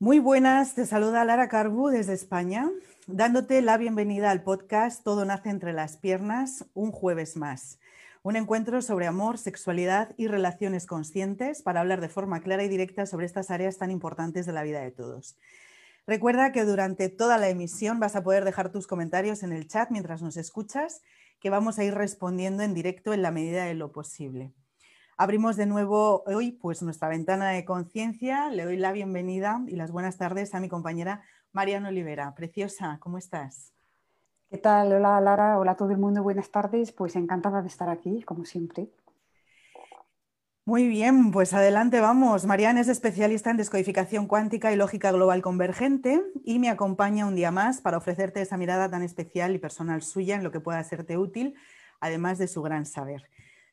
Muy buenas, te saluda Lara Carbu desde España, dándote la bienvenida al podcast Todo nace entre las piernas, un jueves más. Un encuentro sobre amor, sexualidad y relaciones conscientes para hablar de forma clara y directa sobre estas áreas tan importantes de la vida de todos. Recuerda que durante toda la emisión vas a poder dejar tus comentarios en el chat mientras nos escuchas, que vamos a ir respondiendo en directo en la medida de lo posible. Abrimos de nuevo hoy pues, nuestra ventana de conciencia. Le doy la bienvenida y las buenas tardes a mi compañera Mariana Olivera. Preciosa, ¿cómo estás? ¿Qué tal? Hola Lara, hola a todo el mundo, buenas tardes. Pues encantada de estar aquí, como siempre. Muy bien, pues adelante vamos. Mariana es especialista en descodificación cuántica y lógica global convergente y me acompaña un día más para ofrecerte esa mirada tan especial y personal suya en lo que pueda serte útil, además de su gran saber.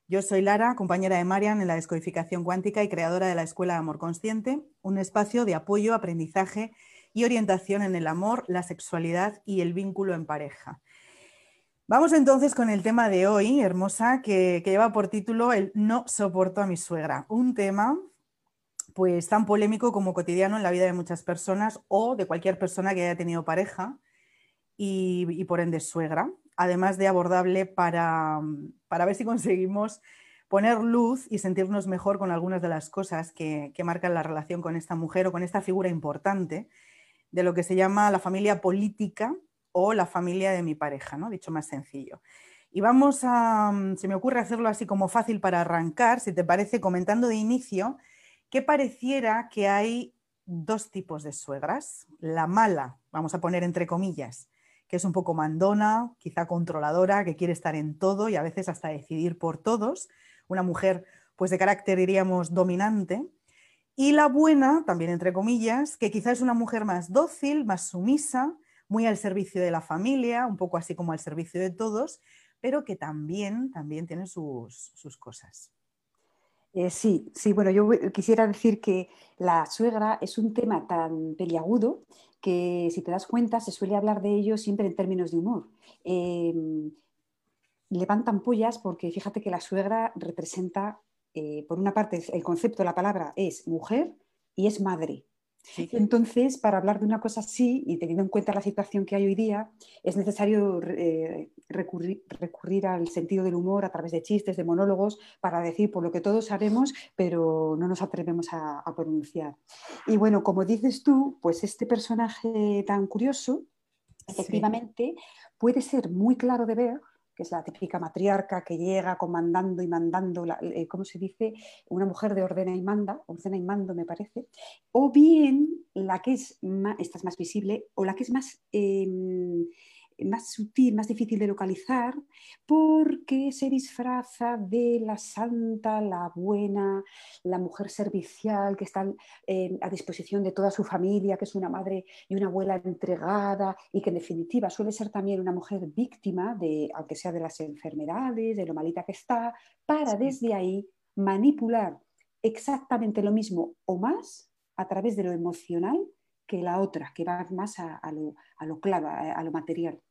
Yo soy Lara, compañera de Marian en la descodificación cuántica y creadora de la Escuela de Amor Consciente, un espacio de apoyo, aprendizaje y orientación en el amor, la sexualidad y el vínculo en pareja. Vamos entonces con el tema de hoy, hermosa, que, lleva por título el No soporto a mi suegra. Un tema pues tan polémico como cotidiano en la vida de muchas personas o de cualquier persona que haya tenido pareja y por ende suegra además de abordable para, ver si conseguimos poner luz y sentirnos mejor con algunas de las cosas que, marcan la relación con esta mujer o con esta figura importante de lo que se llama la familia política o la familia de mi pareja, ¿no? dicho más sencillo. Y vamos a, se me ocurre hacerlo así como fácil para arrancar, si te parece, comentando de inicio que pareciera que hay dos tipos de suegras. La mala, vamos a poner entre comillas, es un poco mandona, quizá controladora, que quiere estar en todo y a veces hasta decidir por todos. Una mujer, pues de carácter diríamos dominante. Y la buena, también entre comillas, que quizá es una mujer más dócil, más sumisa, muy al servicio de la familia, un poco así como al servicio de todos, pero que también, también tiene sus, sus cosas. Eh, sí, sí, bueno, yo quisiera decir que la suegra es un tema tan peliagudo que si te das cuenta se suele hablar de ello siempre en términos de humor. Em, levantan pollas porque fíjate que la suegra representa, eh, por una parte, el concepto la palabra es mujer y es madre. Entonces, para hablar de una cosa así y teniendo en cuenta la situación que hay hoy día, es necesario eh, recurrir, al sentido del humor a través de chistes, de monólogos, para decir por lo que todos sabemos, pero no nos atrevemos a, a pronunciar. Y bueno, como dices tú, pues este personaje tan curioso, efectivamente, puede ser muy claro de ver que es la típica matriarca que llega comandando y mandando, eh, ¿cómo se dice? Una mujer de ordena y manda, ordena y mando me parece, o bien la que es más, esta es más visible, o la que es más... Em, más sutil, más difícil de localizar, porque se disfraza de la santa, la buena, la mujer servicial que está eh, a disposición de toda su familia, que es una madre y una abuela entregada y que en definitiva suele ser también una mujer víctima, de, aunque sea de las enfermedades, de lo malita que está, para desde ahí manipular exactamente lo mismo o más a través de lo emocional que la otra, que va más a, lo, a lo clave, a lo material.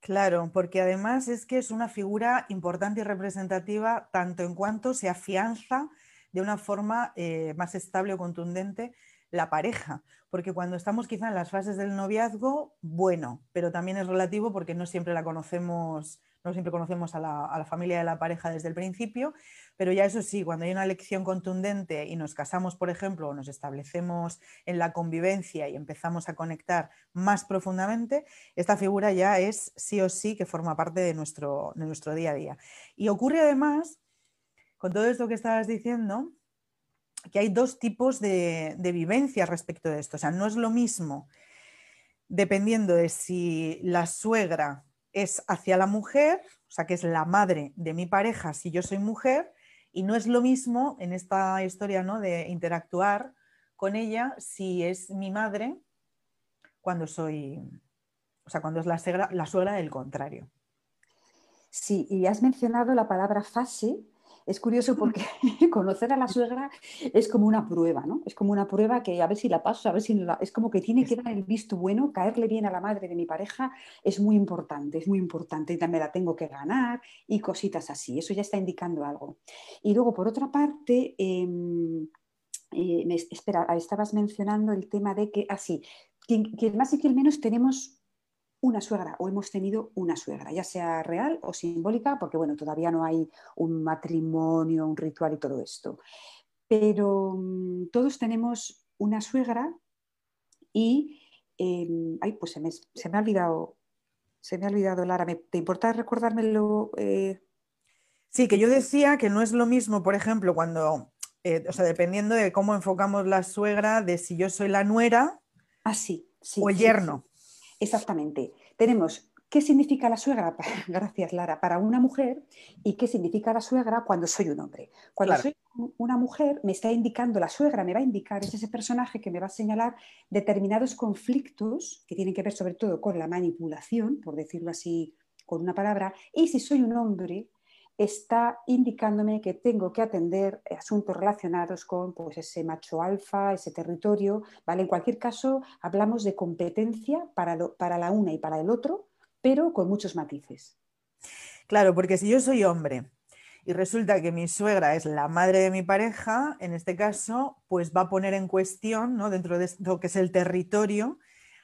Claro, porque además es que es una figura importante y representativa tanto en cuanto se afianza de una forma eh, más estable o contundente la pareja, porque cuando estamos quizá en las fases del noviazgo, bueno, pero también es relativo porque no siempre la conocemos no siempre conocemos a la, familia de la pareja desde el principio, pero ya eso sí, cuando hay una elección contundente y nos casamos, por ejemplo, o nos establecemos en la convivencia y empezamos a conectar más profundamente, esta figura ya es sí o sí que forma parte de nuestro, de nuestro día a día. Y ocurre además, con todo esto que estabas diciendo, que hay dos tipos de, de vivencias respecto de esto. O sea, no es lo mismo dependiendo de si la suegra es hacia la mujer, o sea, que es la madre de mi pareja si yo soy mujer, y no es lo mismo en esta historia ¿no? de interactuar con ella si es mi madre cuando soy, o sea, cuando es la suegra, la suegra del contrario. Sí, y has mencionado la palabra fase, es curioso porque conocer a la suegra es como una prueba, ¿no? Es como una prueba que a ver si la paso, a ver si la... Es como que tiene que dar el visto bueno, caerle bien a la madre de mi pareja es muy importante, es muy importante y también la tengo que ganar y cositas así, eso ya está indicando algo. Y luego, por otra parte, em, eh, espera, estabas mencionando el tema de que, así, ah, que, más y que menos tenemos una suegra o hemos tenido una suegra, ya sea real o simbólica, porque bueno, todavía no hay un matrimonio, un ritual y todo esto. Pero mm, todos tenemos una suegra y, em, ay, pues se me, ha olvidado, se me ha olvidado, Lara, ¿te importa recordármelo? Eh? Sí, que yo decía que no es lo mismo, por ejemplo, cuando eh, o sea, dependiendo de cómo enfocamos la suegra, de si yo soy la nuera ah, sí, o el yerno. Exactamente. Tenemos qué significa la suegra, gracias Lara, para una mujer y qué significa la suegra cuando soy un hombre. Cuando soy una mujer me está indicando, la suegra me va a indicar, es ese personaje que me va a señalar determinados conflictos que tienen que ver sobre todo con la manipulación, por decirlo así con una palabra, y si soy un hombre, está indicándome que tengo que atender asuntos relacionados con pues, ese macho alfa, ese territorio. ¿vale? En cualquier caso, hablamos de competencia para, para la una y para el otro, pero con muchos matices. Claro, porque si yo soy hombre y resulta que mi suegra es la madre de mi pareja, en este caso, pues va a poner en cuestión, ¿no? dentro de lo que es el territorio,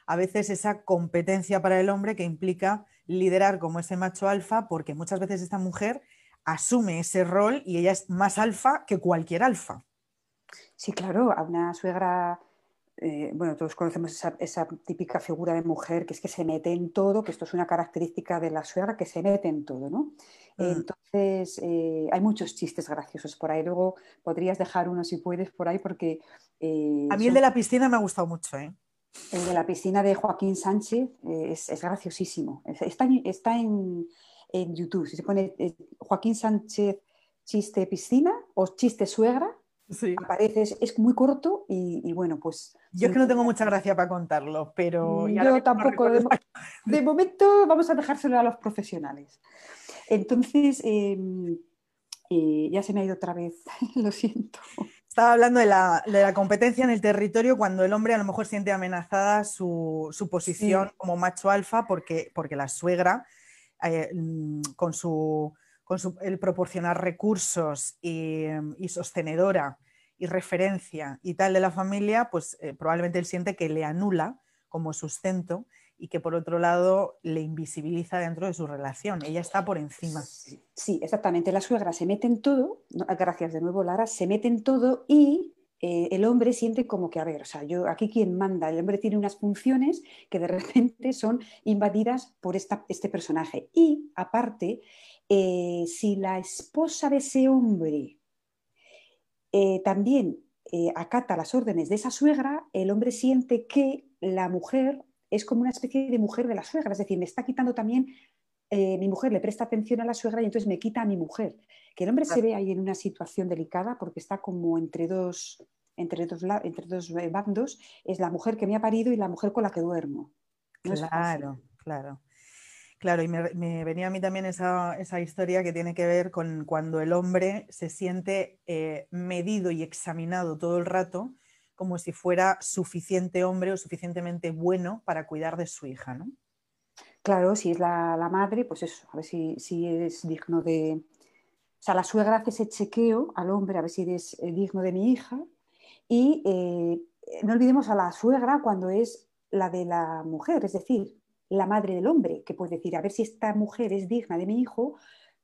a veces esa competencia para el hombre que implica liderar como ese macho alfa, porque muchas veces esta mujer asume ese rol y ella es más alfa que cualquier alfa. Sí, claro, a una suegra, eh, bueno, todos conocemos esa, típica figura de mujer que es que se mete en todo, que esto es una característica de la suegra que se mete en todo, ¿no? Mm. Entonces, eh, hay muchos chistes graciosos por ahí. Luego podrías dejar uno si puedes por ahí porque... Eh, a mí el de la piscina me ha gustado mucho, ¿eh? El de la piscina de Joaquín Sánchez es, graciosísimo. está en, en YouTube. Si se pone eh, Joaquín Sánchez chiste piscina o chiste suegra, sí. aparece, es, muy corto y, bueno, pues... Yo es que no tengo mucha gracia para contarlo, pero... Mm, yo tampoco. De, momento vamos a dejárselo a los profesionales. Entonces, em, eh, ya se me ha ido otra vez, lo siento. Estaba hablando de la, competencia en el territorio cuando el hombre a lo mejor siente amenazada su, posición como macho alfa porque, porque la suegra eh, mm, con, su, el proporcionar recursos y, sostenedora y referencia y tal de la familia, pues eh, probablemente él siente que le anula como sustento y que por otro lado le invisibiliza dentro de su relación. Ella está por encima. Sí, exactamente. La suegra se mete en todo, gracias de nuevo Lara, se mete en todo y eh, el hombre siente como que, a ver, o sea, yo aquí quien manda, el hombre tiene unas funciones que de repente son invadidas por este personaje. Y aparte, eh, si la esposa de ese hombre eh, también acata las órdenes de esa suegra, el hombre siente que la mujer es como una especie de mujer de la suegra, es decir, me está quitando también mi mujer le presta atención a la suegra y entonces me quita a mi mujer. Que el hombre se ve ahí en una situación delicada porque está como entre dos, entre dos, entre dos eh, bandos, es la mujer que me ha parido y la mujer con la que duermo. claro, claro. Claro, y me, venía a mí también esa, historia que tiene que ver con cuando el hombre se siente eh, medido y examinado todo el rato como si fuera suficiente hombre o suficientemente bueno para cuidar de su hija, ¿no? Claro, si es la, la madre, pues eso, a ver si, si es digno de, o sea, la suegra hace ese chequeo al hombre a ver si eres eh, digno de mi hija. Y eh, no olvidemos a la suegra cuando es la de la mujer, es decir, la madre del hombre, que puede decir, a ver si esta mujer es digna de mi hijo,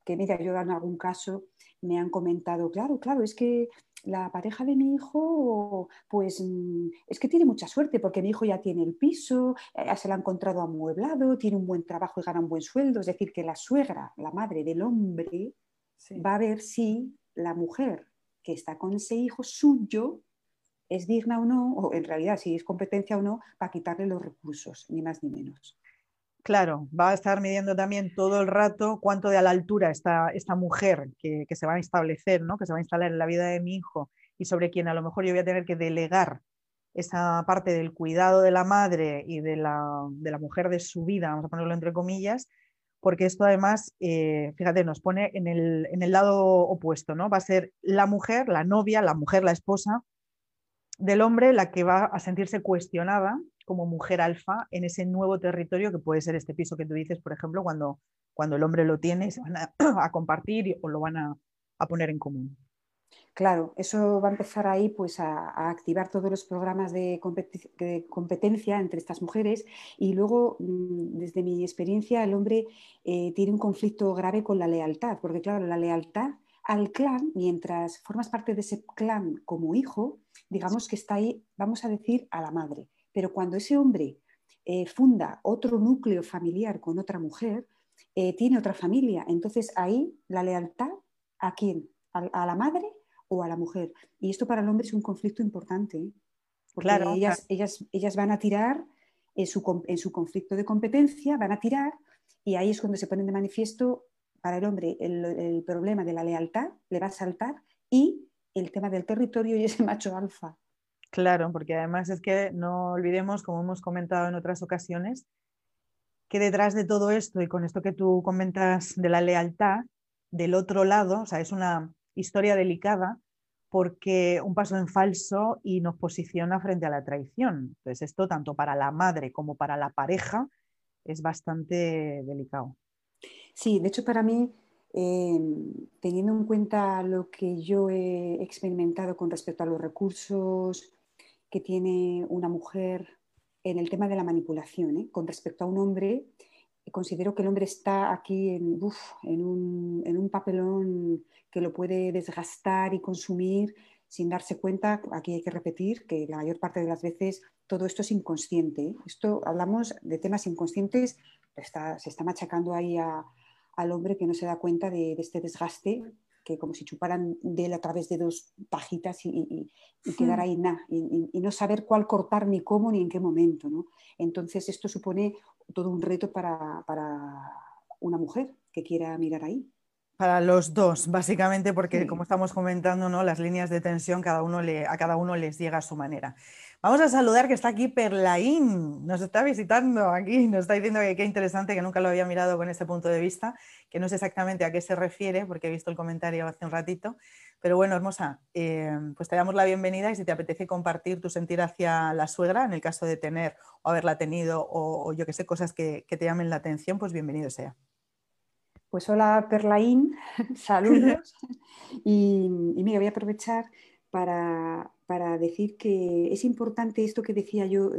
que mira, yo en algún caso me han comentado, claro, claro, es que la pareja de mi hijo, pues mm, es que tiene mucha suerte porque mi hijo ya tiene el piso, eh, se lo ha encontrado amueblado, tiene un buen trabajo y gana un buen sueldo. Es decir, que la suegra, la madre del hombre, va a ver si la mujer que está con ese hijo suyo es digna o no, o en realidad si es competencia o no, para quitarle los recursos, ni más ni menos. Claro, va a estar midiendo también todo el rato cuánto de a la altura está esta mujer que, se va a establecer, ¿no? que se va a instalar en la vida de mi hijo y sobre quien a lo mejor yo voy a tener que delegar esa parte del cuidado de la madre y de la, de la mujer de su vida, vamos a ponerlo entre comillas, porque esto además, eh, fíjate, nos pone en el, en el, lado opuesto, ¿no? Va a ser la mujer, la novia, la mujer, la esposa del hombre la que va a sentirse cuestionada como mujer alfa en ese nuevo territorio que puede ser este piso que tú dices, por ejemplo, cuando, cuando el hombre lo tiene, se van a, compartir o lo van a, poner en común. Claro, eso va a empezar ahí pues, a, activar todos los programas de, competencia entre estas mujeres y luego, mm, desde mi experiencia, el hombre eh, tiene un conflicto grave con la lealtad, porque claro, la lealtad al clan, mientras formas parte de ese clan como hijo, digamos que está ahí, vamos a decir, a la madre. Pero cuando ese hombre eh, funda otro núcleo familiar con otra mujer, eh, tiene otra familia, entonces ahí la lealtad a quién? a la madre o a la mujer. Y esto para el hombre es un conflicto importante, ¿eh? porque ellas, Ellas, ellas van a tirar en su, en su conflicto de competencia, van a tirar y ahí es cuando se ponen de manifiesto para el hombre el, problema de la lealtad, le va a saltar, y el tema del territorio y ese macho alfa. Claro, porque además es que no olvidemos, como hemos comentado en otras ocasiones, que detrás de todo esto y con esto que tú comentas de la lealtad, del otro lado, o sea, es una historia delicada porque un paso en falso y nos posiciona frente a la traición. Entonces, esto tanto para la madre como para la pareja es bastante delicado. Sí, de hecho para mí, em, teniendo en cuenta lo que yo he experimentado con respecto a los recursos que tiene una mujer en el tema de la manipulación, ¿eh? con respecto a un hombre, considero que el hombre está aquí en, un, papelón que lo puede desgastar y consumir sin darse cuenta. Aquí hay que repetir que la mayor parte de las veces todo esto es inconsciente. ¿eh? Esto hablamos de temas inconscientes, se está machacando ahí al hombre que no se da cuenta de, este desgaste que como si chuparan de él a través de dos pajitas y, quedar ahí nada, y, no saber cuál cortar ni cómo ni en qué momento. ¿no? Entonces esto supone todo un reto para, una mujer que quiera mirar ahí. Para los dos, básicamente, porque como estamos comentando, ¿no? las líneas de tensión cada uno le, a cada uno les llega a su manera. Vamos a saludar que está aquí Perlaín, nos está visitando aquí, nos está diciendo que qué interesante, que nunca lo había mirado con este punto de vista, que no sé exactamente a qué se refiere, porque he visto el comentario hace un ratito, pero bueno, hermosa, eh, pues te damos la bienvenida y si te apetece compartir tu sentir hacia la suegra, en el caso de tener o haberla tenido o, yo que sé, cosas que, te llamen la atención, pues bienvenido sea. Pues hola Perlaín, saludos. y, y mira, voy a aprovechar para, decir que es importante esto que decía yo,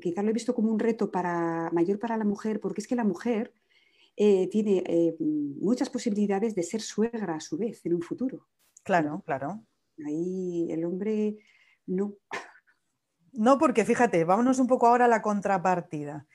quizás lo he visto como un reto para, mayor para la mujer, porque es que la mujer eh, tiene eh, muchas posibilidades de ser suegra a su vez en un futuro. Claro, claro. Ahí el hombre no. No, porque fíjate, vámonos un poco ahora a la contrapartida.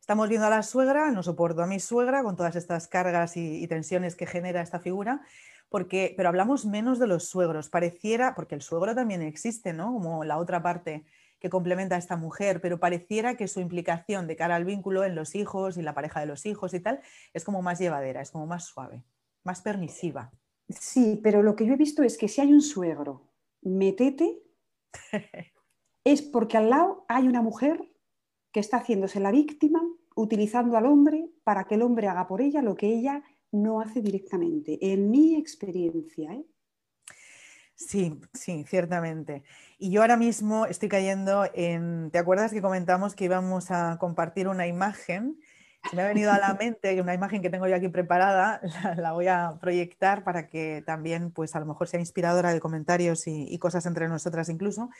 Estamos viendo a la suegra, no soporto a mi suegra con todas estas cargas y, tensiones que genera esta figura, porque, pero hablamos menos de los suegros. Pareciera, porque el suegro también existe, ¿no? Como la otra parte que complementa a esta mujer, pero pareciera que su implicación de cara al vínculo en los hijos y la pareja de los hijos y tal es como más llevadera, es como más suave, más permisiva. Sí, pero lo que yo he visto es que si hay un suegro metete, es porque al lado hay una mujer que está haciéndose la víctima, utilizando al hombre para que el hombre haga por ella lo que ella no hace directamente, en mi experiencia. ¿eh? Sí, sí, ciertamente. Y yo ahora mismo estoy cayendo en, ¿te acuerdas que comentamos que íbamos a compartir una imagen? Se me ha venido a la mente una imagen que tengo yo aquí preparada, la, voy a proyectar para que también, pues a lo mejor sea inspiradora de comentarios y, cosas entre nosotras incluso.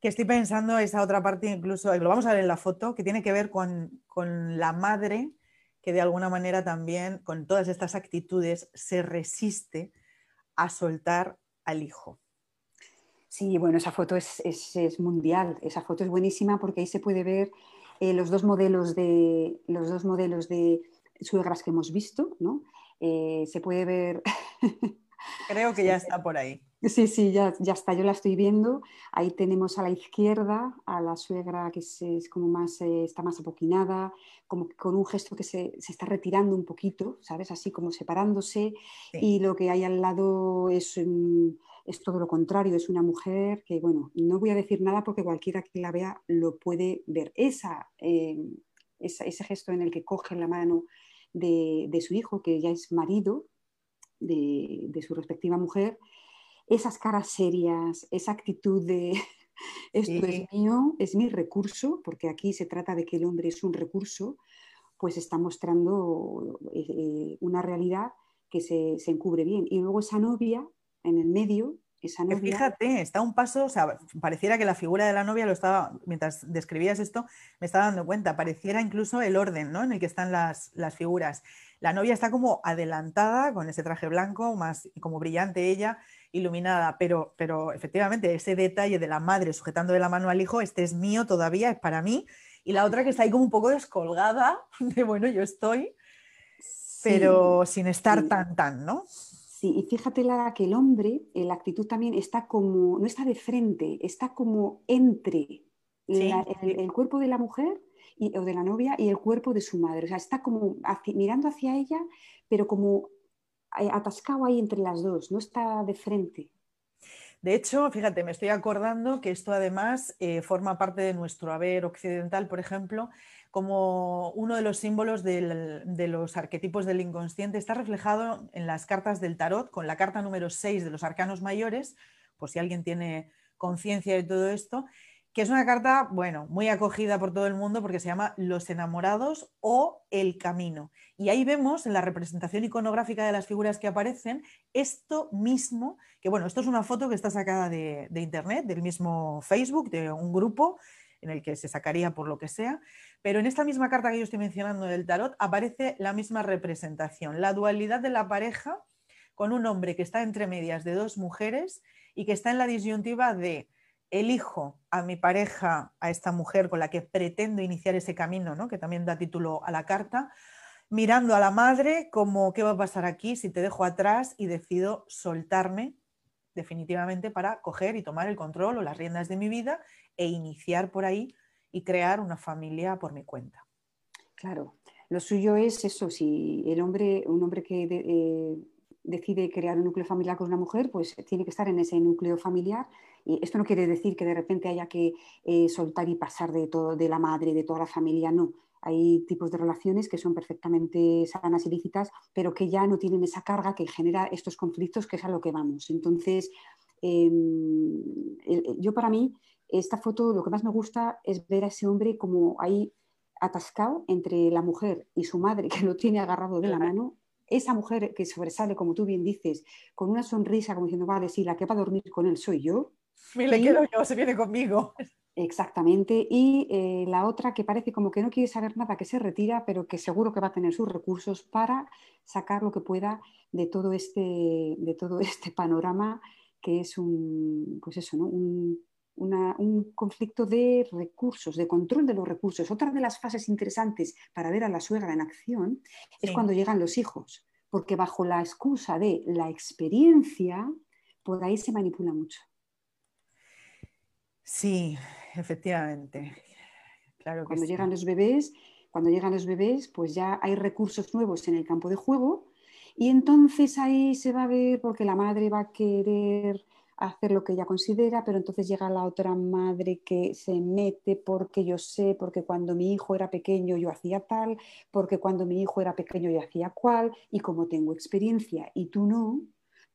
Que estoy pensando esa otra parte incluso, lo vamos a ver en la foto, que tiene que ver con, con la madre que de alguna manera también con todas estas actitudes se resiste a soltar al hijo. Sí, bueno, esa foto es, mundial, esa foto es buenísima porque ahí se puede ver eh, los, dos modelos de, los dos modelos de suegras que hemos visto, ¿no? Eh, se puede ver... Creo que ya está por ahí. Sí, sí, ya, ya, está, yo la estoy viendo. Ahí tenemos a la izquierda a la suegra que es, como más, eh, está más apoquinada, como con un gesto que se, se, está retirando un poquito, ¿sabes? Así como separándose. Y lo que hay al lado es, es todo lo contrario, es una mujer que, bueno, no voy a decir nada porque cualquiera que la vea lo puede ver. Esa, eh, ese gesto en el que coge la mano de, de su hijo, que ya es marido de, de su respectiva mujer, esas caras serias, esa actitud de esto es mío, es mi recurso, porque aquí se trata de que el hombre es un recurso, pues está mostrando eh, una realidad que se, encubre bien. Y luego esa novia en el medio, esa novia. Fíjate, está un paso, o sea, pareciera que la figura de la novia lo estaba, mientras describías esto, me estaba dando cuenta, pareciera incluso el orden ¿no? en el que están las, las figuras. La novia está como adelantada con ese traje blanco, más como brillante ella, iluminada, pero, pero efectivamente ese detalle de la madre sujetando de la mano al hijo, este es mío todavía, es para mí, y la otra que está ahí como un poco descolgada, de bueno, yo estoy, pero sin estar tan, tan, ¿no? Sí, y fíjate, Lara, que el hombre, eh, la actitud también está como, no está de frente, está como entre el, cuerpo de la mujer y, o de la novia y el cuerpo de su madre. O sea, está como mirando hacia ella, pero como eh, atascado ahí entre las dos, no está de frente. De hecho, fíjate, me estoy acordando que esto además eh, forma parte de nuestro haber occidental, por ejemplo, como uno de los símbolos de los arquetipos del inconsciente. Está reflejado en las cartas del tarot, con la carta número 6 de los arcanos mayores, por si alguien tiene conciencia de todo esto, que es una carta, bueno, muy acogida por todo el mundo porque se llama Los enamorados o El camino. Y ahí vemos en la representación iconográfica de las figuras que aparecen esto mismo, que bueno, esto es una foto que está sacada de, internet, del mismo Facebook, de un grupo en el que se sacaría por lo que sea, pero en esta misma carta que yo estoy mencionando del tarot aparece la misma representación, la dualidad de la pareja con un hombre que está entre medias de dos mujeres y que está en la disyuntiva de elijo a mi pareja, a esta mujer con la que pretendo iniciar ese camino, ¿no? que también da título a la carta, mirando a la madre como qué va a pasar aquí si te dejo atrás y decido soltarme definitivamente para coger y tomar el control o las riendas de mi vida e iniciar por ahí y crear una familia por mi cuenta. Claro, lo suyo es eso, si el hombre, un hombre que eh, decide crear un núcleo familiar con una mujer, pues tiene que estar en ese núcleo familiar y esto no quiere decir que de repente haya que eh, soltar y pasar de, todo, de la madre, de toda la familia, no. Hay tipos de relaciones que son perfectamente sanas y lícitas, pero que ya no tienen esa carga que genera estos conflictos, que es a lo que vamos. Entonces, em, yo para mí, esta foto lo que más me gusta es ver a ese hombre como ahí atascado entre la mujer y su madre, que lo tiene agarrado de la mano, esa mujer que sobresale, como tú bien dices, con una sonrisa, como diciendo, vale, sí, la que va a dormir con él soy yo, me le quedo yo, se viene conmigo. Exactamente. Y eh, la otra que parece como que no quiere saber nada, que se retira, pero que seguro que va a tener sus recursos para sacar lo que pueda de todo este, de todo este panorama que es un, pues eso, ¿no? un, conflicto de recursos, de control de los recursos. Otra de las fases interesantes para ver a la suegra en acción es cuando llegan los hijos, porque bajo la excusa de la experiencia, por ahí se manipula mucho. Sí, efectivamente. Claro cuando llegan los bebés, cuando llegan los bebés, pues ya hay recursos nuevos en el campo de juego y entonces ahí se va a ver porque la madre va a querer hacer lo que ella considera, pero entonces llega la otra madre que se mete porque yo sé, porque cuando mi hijo era pequeño yo hacía tal, porque cuando mi hijo era pequeño yo hacía cual, y como tengo experiencia y tú no,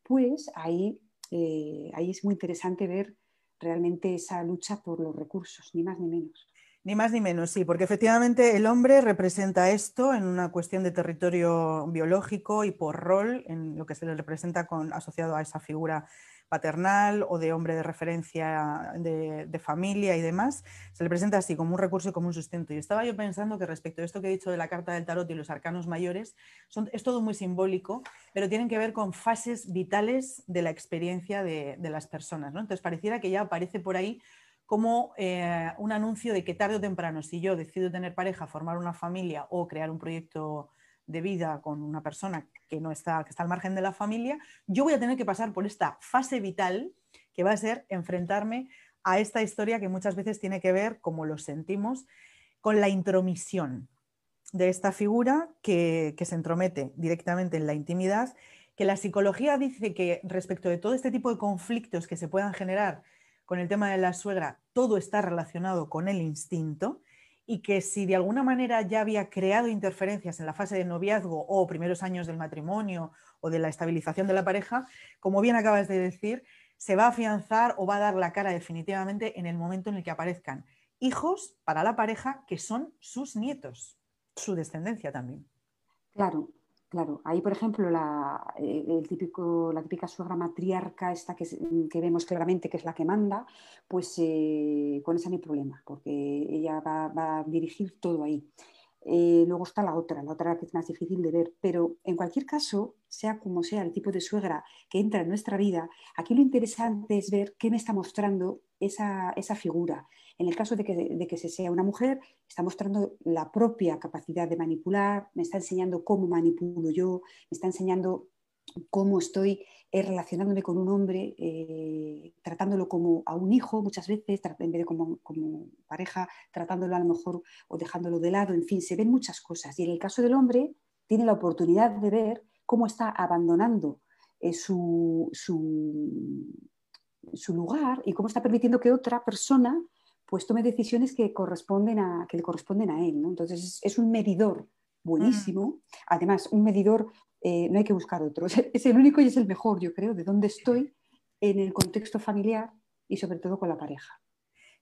pues ahí, eh, ahí es muy interesante ver realmente esa lucha por los recursos, ni más ni menos. Ni más ni menos, sí, porque efectivamente el hombre representa esto en una cuestión de territorio biológico y por rol, en lo que se le representa con, asociado a esa figura paternal o de hombre de referencia de, familia y demás, se le presenta así como un recurso y como un sustento. Y estaba yo pensando que respecto a esto que he dicho de la carta del tarot y los arcanos mayores, son, es todo muy simbólico, pero tienen que ver con fases vitales de la experiencia de, las personas. ¿no? Entonces pareciera que ya aparece por ahí como eh, un anuncio de que tarde o temprano, si yo decido tener pareja, formar una familia o crear un proyecto de vida con una persona que no está, que está al margen de la familia, yo voy a tener que pasar por esta fase vital que va a ser enfrentarme a esta historia que muchas veces tiene que ver, como lo sentimos, con la intromisión de esta figura que, se entromete directamente en la intimidad, que la psicología dice que respecto de todo este tipo de conflictos que se puedan generar con el tema de la suegra, todo está relacionado con el instinto y que si de alguna manera ya había creado interferencias en la fase de noviazgo o primeros años del matrimonio o de la estabilización de la pareja, como bien acabas de decir, se va a afianzar o va a dar la cara definitivamente en el momento en el que aparezcan hijos para la pareja que son sus nietos, su descendencia también. Claro, Claro, ahí por ejemplo la, eh, el típico, la típica suegra matriarca, esta que, que, vemos claramente que es la que manda, pues eh, con esa no hay problema, porque ella va, va a dirigir todo ahí. Eh, luego está la otra, la otra que es más difícil de ver, pero en cualquier caso, sea como sea el tipo de suegra que entra en nuestra vida, aquí lo interesante es ver qué me está mostrando esa, esa figura. En el caso de que, se sea una mujer, está mostrando la propia capacidad de manipular, me está enseñando cómo manipulo yo, me está enseñando cómo estoy eh, relacionándome con un hombre, eh, tratándolo como a un hijo muchas veces, en vez de como, pareja, tratándolo a lo mejor o dejándolo de lado, en fin, se ven muchas cosas. Y en el caso del hombre, tiene la oportunidad de ver cómo está abandonando eh, su, lugar y cómo está permitiendo que otra persona pues tome decisiones que, corresponden a, que le corresponden a él. Entonces es, un medidor buenísimo, mm. además un medidor eh, no hay que buscar otro. Es el único y es el mejor, yo creo, de dónde estoy en el contexto familiar y sobre todo con la pareja.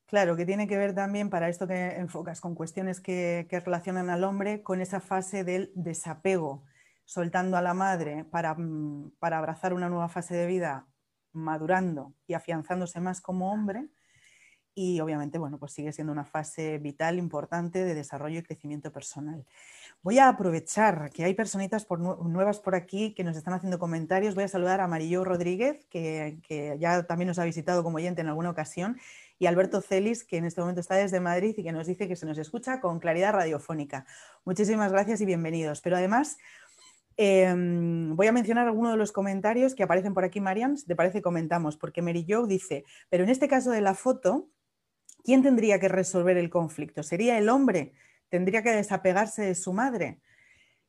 Claro, que tiene que ver también para esto que enfocas con cuestiones que, relacionan al hombre con esa fase del desapego, soltando a la madre para, mm, para abrazar una nueva fase de vida, madurando y afianzándose más como hombre y obviamente, bueno, pues sigue siendo una fase vital, importante de desarrollo y crecimiento personal. Voy a aprovechar que hay personitas nuevas por aquí que nos están haciendo comentarios. Voy a saludar a Marillo Rodríguez, que, ya también nos ha visitado como oyente en alguna ocasión, y Alberto Celis, que en este momento está desde Madrid y que nos dice que se nos escucha con claridad radiofónica. Muchísimas gracias y bienvenidos. Pero además, em, voy a mencionar algunos de los comentarios que aparecen por aquí, Marian. Si te parece, comentamos, porque Mary dice, pero en este caso de la foto, ¿quién tendría que resolver el conflicto? ¿Sería el hombre? tendría que desapegarse de su madre.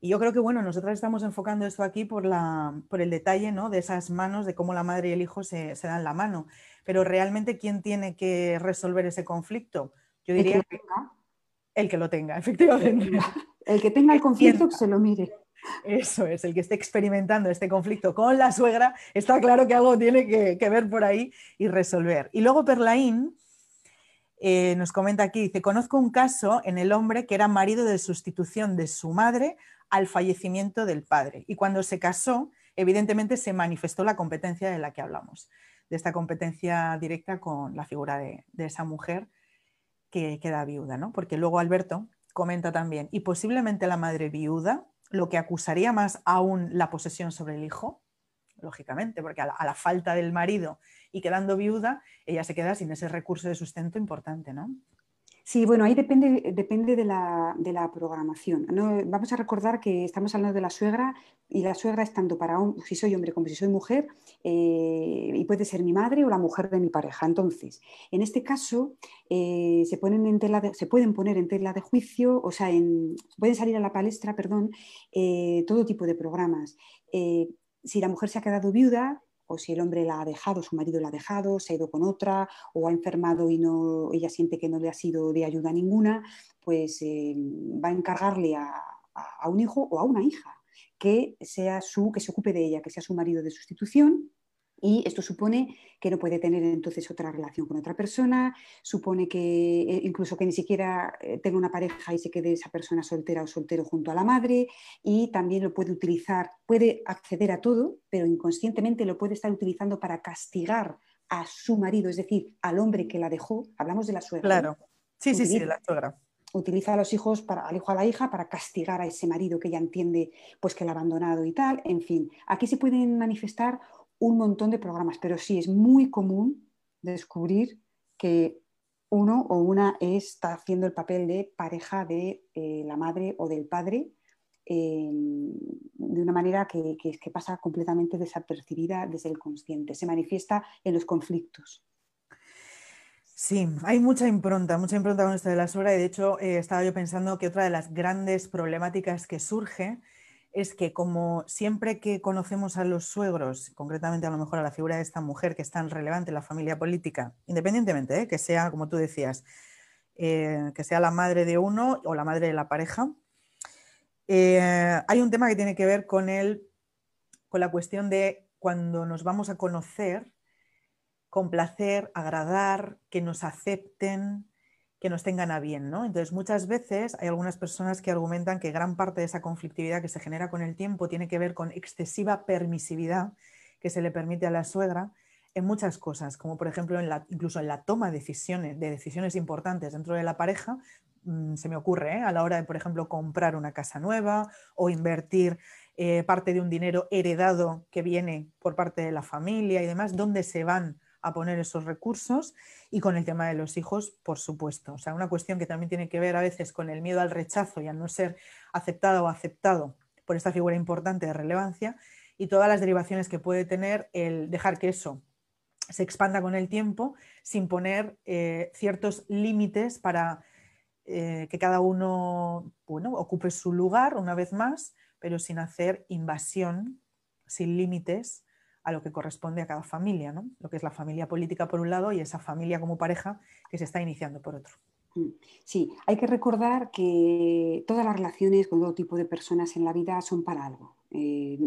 Y yo creo que, bueno, nosotros estamos enfocando esto aquí por, la, por el detalle ¿no? de esas manos, de cómo la madre y el hijo se, dan la mano. Pero realmente, ¿quién tiene que resolver ese conflicto? Yo diría el que, tenga. el que lo tenga, efectivamente. El que tenga el conflicto, que se lo mire. Eso es, el que esté experimentando este conflicto con la suegra, está claro que algo tiene que, que ver por ahí y resolver. Y luego Perlaín eh, nos comenta aquí, dice, conozco un caso en el hombre que era marido de sustitución de su madre al fallecimiento del padre. Y cuando se casó, evidentemente se manifestó la competencia de la que hablamos, de esta competencia directa con la figura de, esa mujer que queda viuda, ¿no? Porque luego Alberto comenta también, y posiblemente la madre viuda, lo que acusaría más aún la posesión sobre el hijo, lógicamente, porque a la falta del marido y quedando viuda, ella se queda sin ese recurso de sustento importante, ¿no? Sí, bueno, ahí depende, depende de, la, programación. Vamos a recordar que estamos hablando de la suegra y la suegra es tanto para si soy hombre como si soy mujer eh, y puede ser mi madre o la mujer de mi pareja. Entonces, en este caso eh, se, ponen en tela se pueden poner en tela de juicio, o sea, en, pueden salir a la palestra, perdón, eh, todo tipo de programas. Si la mujer se ha quedado viuda, o si el hombre la ha dejado, su marido la ha dejado, se ha ido con otra o ha enfermado y no, ella siente que no le ha sido de ayuda ninguna, pues eh, va a encargarle a, a, un hijo o a una hija que sea su, que se ocupe de ella, que sea su marido de sustitución y esto supone que no puede tener entonces otra relación con otra persona, supone que eh, incluso que ni siquiera eh, tenga una pareja y se quede esa persona soltera o soltero junto a la madre y también lo puede utilizar, puede acceder a todo, pero inconscientemente lo puede estar utilizando para castigar a su marido, es decir, al hombre que la dejó. Hablamos de la suegra. Claro. Sí, sí, sí, de la suegra utiliza a los hijos para, al hijo a la hija para castigar a ese marido que ella entiende pues que la ha abandonado y tal. En fin, aquí se pueden manifestar un montón de programas, pero sí es muy común descubrir que uno o una está haciendo el papel de pareja de eh, la madre o del padre em, de una manera que, pasa completamente desapercibida desde el consciente, se manifiesta en los conflictos. Sí, hay mucha impronta, mucha impronta con esto de la suegra y de hecho eh, estaba yo pensando que otra de las grandes problemáticas que surge es que como siempre que conocemos a los suegros, concretamente a lo mejor a la figura de esta mujer que es tan relevante en la familia política, independientemente, ¿eh? que sea, como tú decías, eh, que sea la madre de uno o la madre de la pareja, eh, hay un tema que tiene que ver con, el, con la cuestión de cuando nos vamos a conocer, complacer, agradar, que nos acepten, que nos tengan a bien, ¿no? Entonces, muchas veces hay algunas personas que argumentan que gran parte de esa conflictividad que se genera con el tiempo tiene que ver con excesiva permisividad que se le permite a la suegra en muchas cosas, como por ejemplo incluso en la toma de decisiones, de decisiones importantes dentro de la pareja, mm, se me ocurre, ¿eh? a la hora de, por ejemplo, comprar una casa nueva o invertir eh, parte de un dinero heredado que viene por parte de la familia y demás, ¿dónde se van a poner esos recursos y con el tema de los hijos, por supuesto. O sea, una cuestión que también tiene que ver a veces con el miedo al rechazo y a no ser aceptada o aceptado por esta figura importante de relevancia y todas las derivaciones que puede tener el dejar que eso se expanda con el tiempo sin poner eh, ciertos límites para eh, que cada uno bueno, ocupe su lugar una vez más, pero sin hacer invasión, sin límites a lo que corresponde a cada familia, ¿no? lo que es la familia política por un lado y esa familia como pareja que se está iniciando por otro. Mm, sí, hay que recordar que todas las relaciones con todo tipo de personas en la vida son para algo. Eh,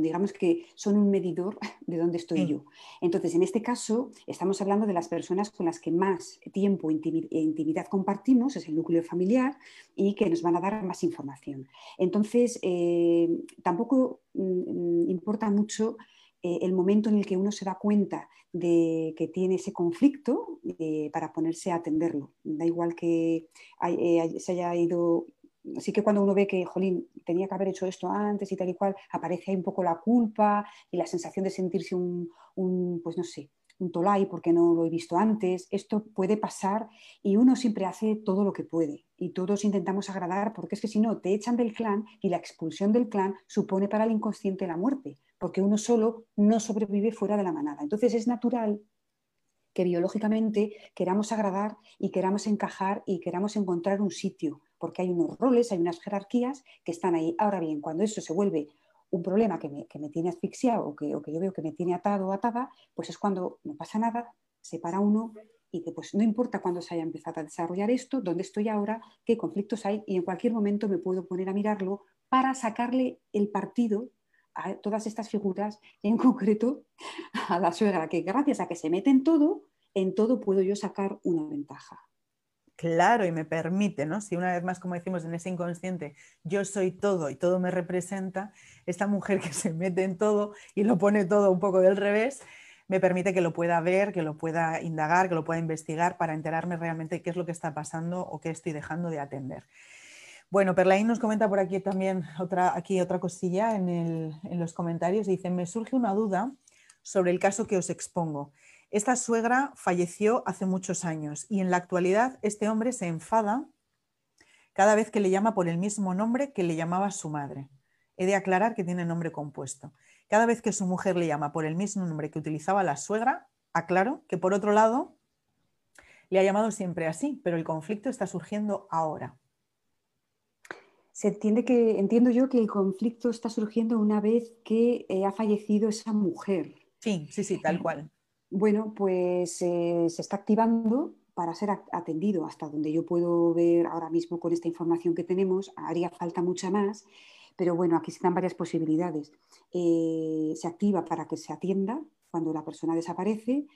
digamos que son un medidor de dónde estoy yo. Entonces, en este caso, estamos hablando de las personas con las que más tiempo e intimidad compartimos, es el núcleo familiar, y que nos van a dar más información. Entonces, eh, tampoco mm, importa mucho eh, el momento en el que uno se da cuenta de que tiene ese conflicto eh, para ponerse a atenderlo. Da igual que eh, se haya ido Así que cuando uno ve que, jolín, tenía que haber hecho esto antes y tal y cual, aparece ahí un poco la culpa y la sensación de sentirse un, un pues no sé, un tolai porque no lo he visto antes. Esto puede pasar y uno siempre hace todo lo que puede y todos intentamos agradar porque es que si no, te echan del clan y la expulsión del clan supone para el inconsciente la muerte porque uno solo no sobrevive fuera de la manada. Entonces es natural que biológicamente queramos agradar y queramos encajar y queramos encontrar un sitio, porque hay unos roles, hay unas jerarquías que están ahí. Ahora bien, cuando eso se vuelve un problema que me, tiene asfixiado o que, o que, yo veo que me tiene atado o atada, pues es cuando no pasa nada, se para uno y que pues no importa cuándo se haya empezado a desarrollar esto, dónde estoy ahora, qué conflictos hay y en cualquier momento me puedo poner a mirarlo para sacarle el partido a todas estas figuras en concreto a la suegra, que gracias a que se mete en todo, en todo puedo yo sacar una ventaja. Claro, y me permite, ¿no? Si una vez más, como decimos en ese inconsciente, yo soy todo y todo me representa, esta mujer que se mete en todo y lo pone todo un poco del revés, me permite que lo pueda ver, que lo pueda indagar, que lo pueda investigar para enterarme realmente qué es lo que está pasando o qué estoy dejando de atender. Bueno, Perlaín nos comenta por aquí también otra, aquí otra cosilla en, los comentarios. Dice, me surge una duda sobre el caso que os expongo. Esta suegra falleció hace muchos años y en la actualidad este hombre se enfada cada vez que le llama por el mismo nombre que le llamaba su madre. He de aclarar que tiene nombre compuesto. Cada vez que su mujer le llama por el mismo nombre que utilizaba la suegra, aclaro que por otro lado le ha llamado siempre así, pero el conflicto está surgiendo ahora se entiende que, entiendo yo que el conflicto está surgiendo una vez que eh, ha fallecido esa mujer. Sí, sí, sí, tal cual. Bueno, pues eh, se está activando para ser atendido hasta donde yo puedo ver ahora mismo con esta información que tenemos. Haría falta mucha más, pero bueno, aquí se dan varias posibilidades. Eh, se activa para que se atienda cuando la persona desaparece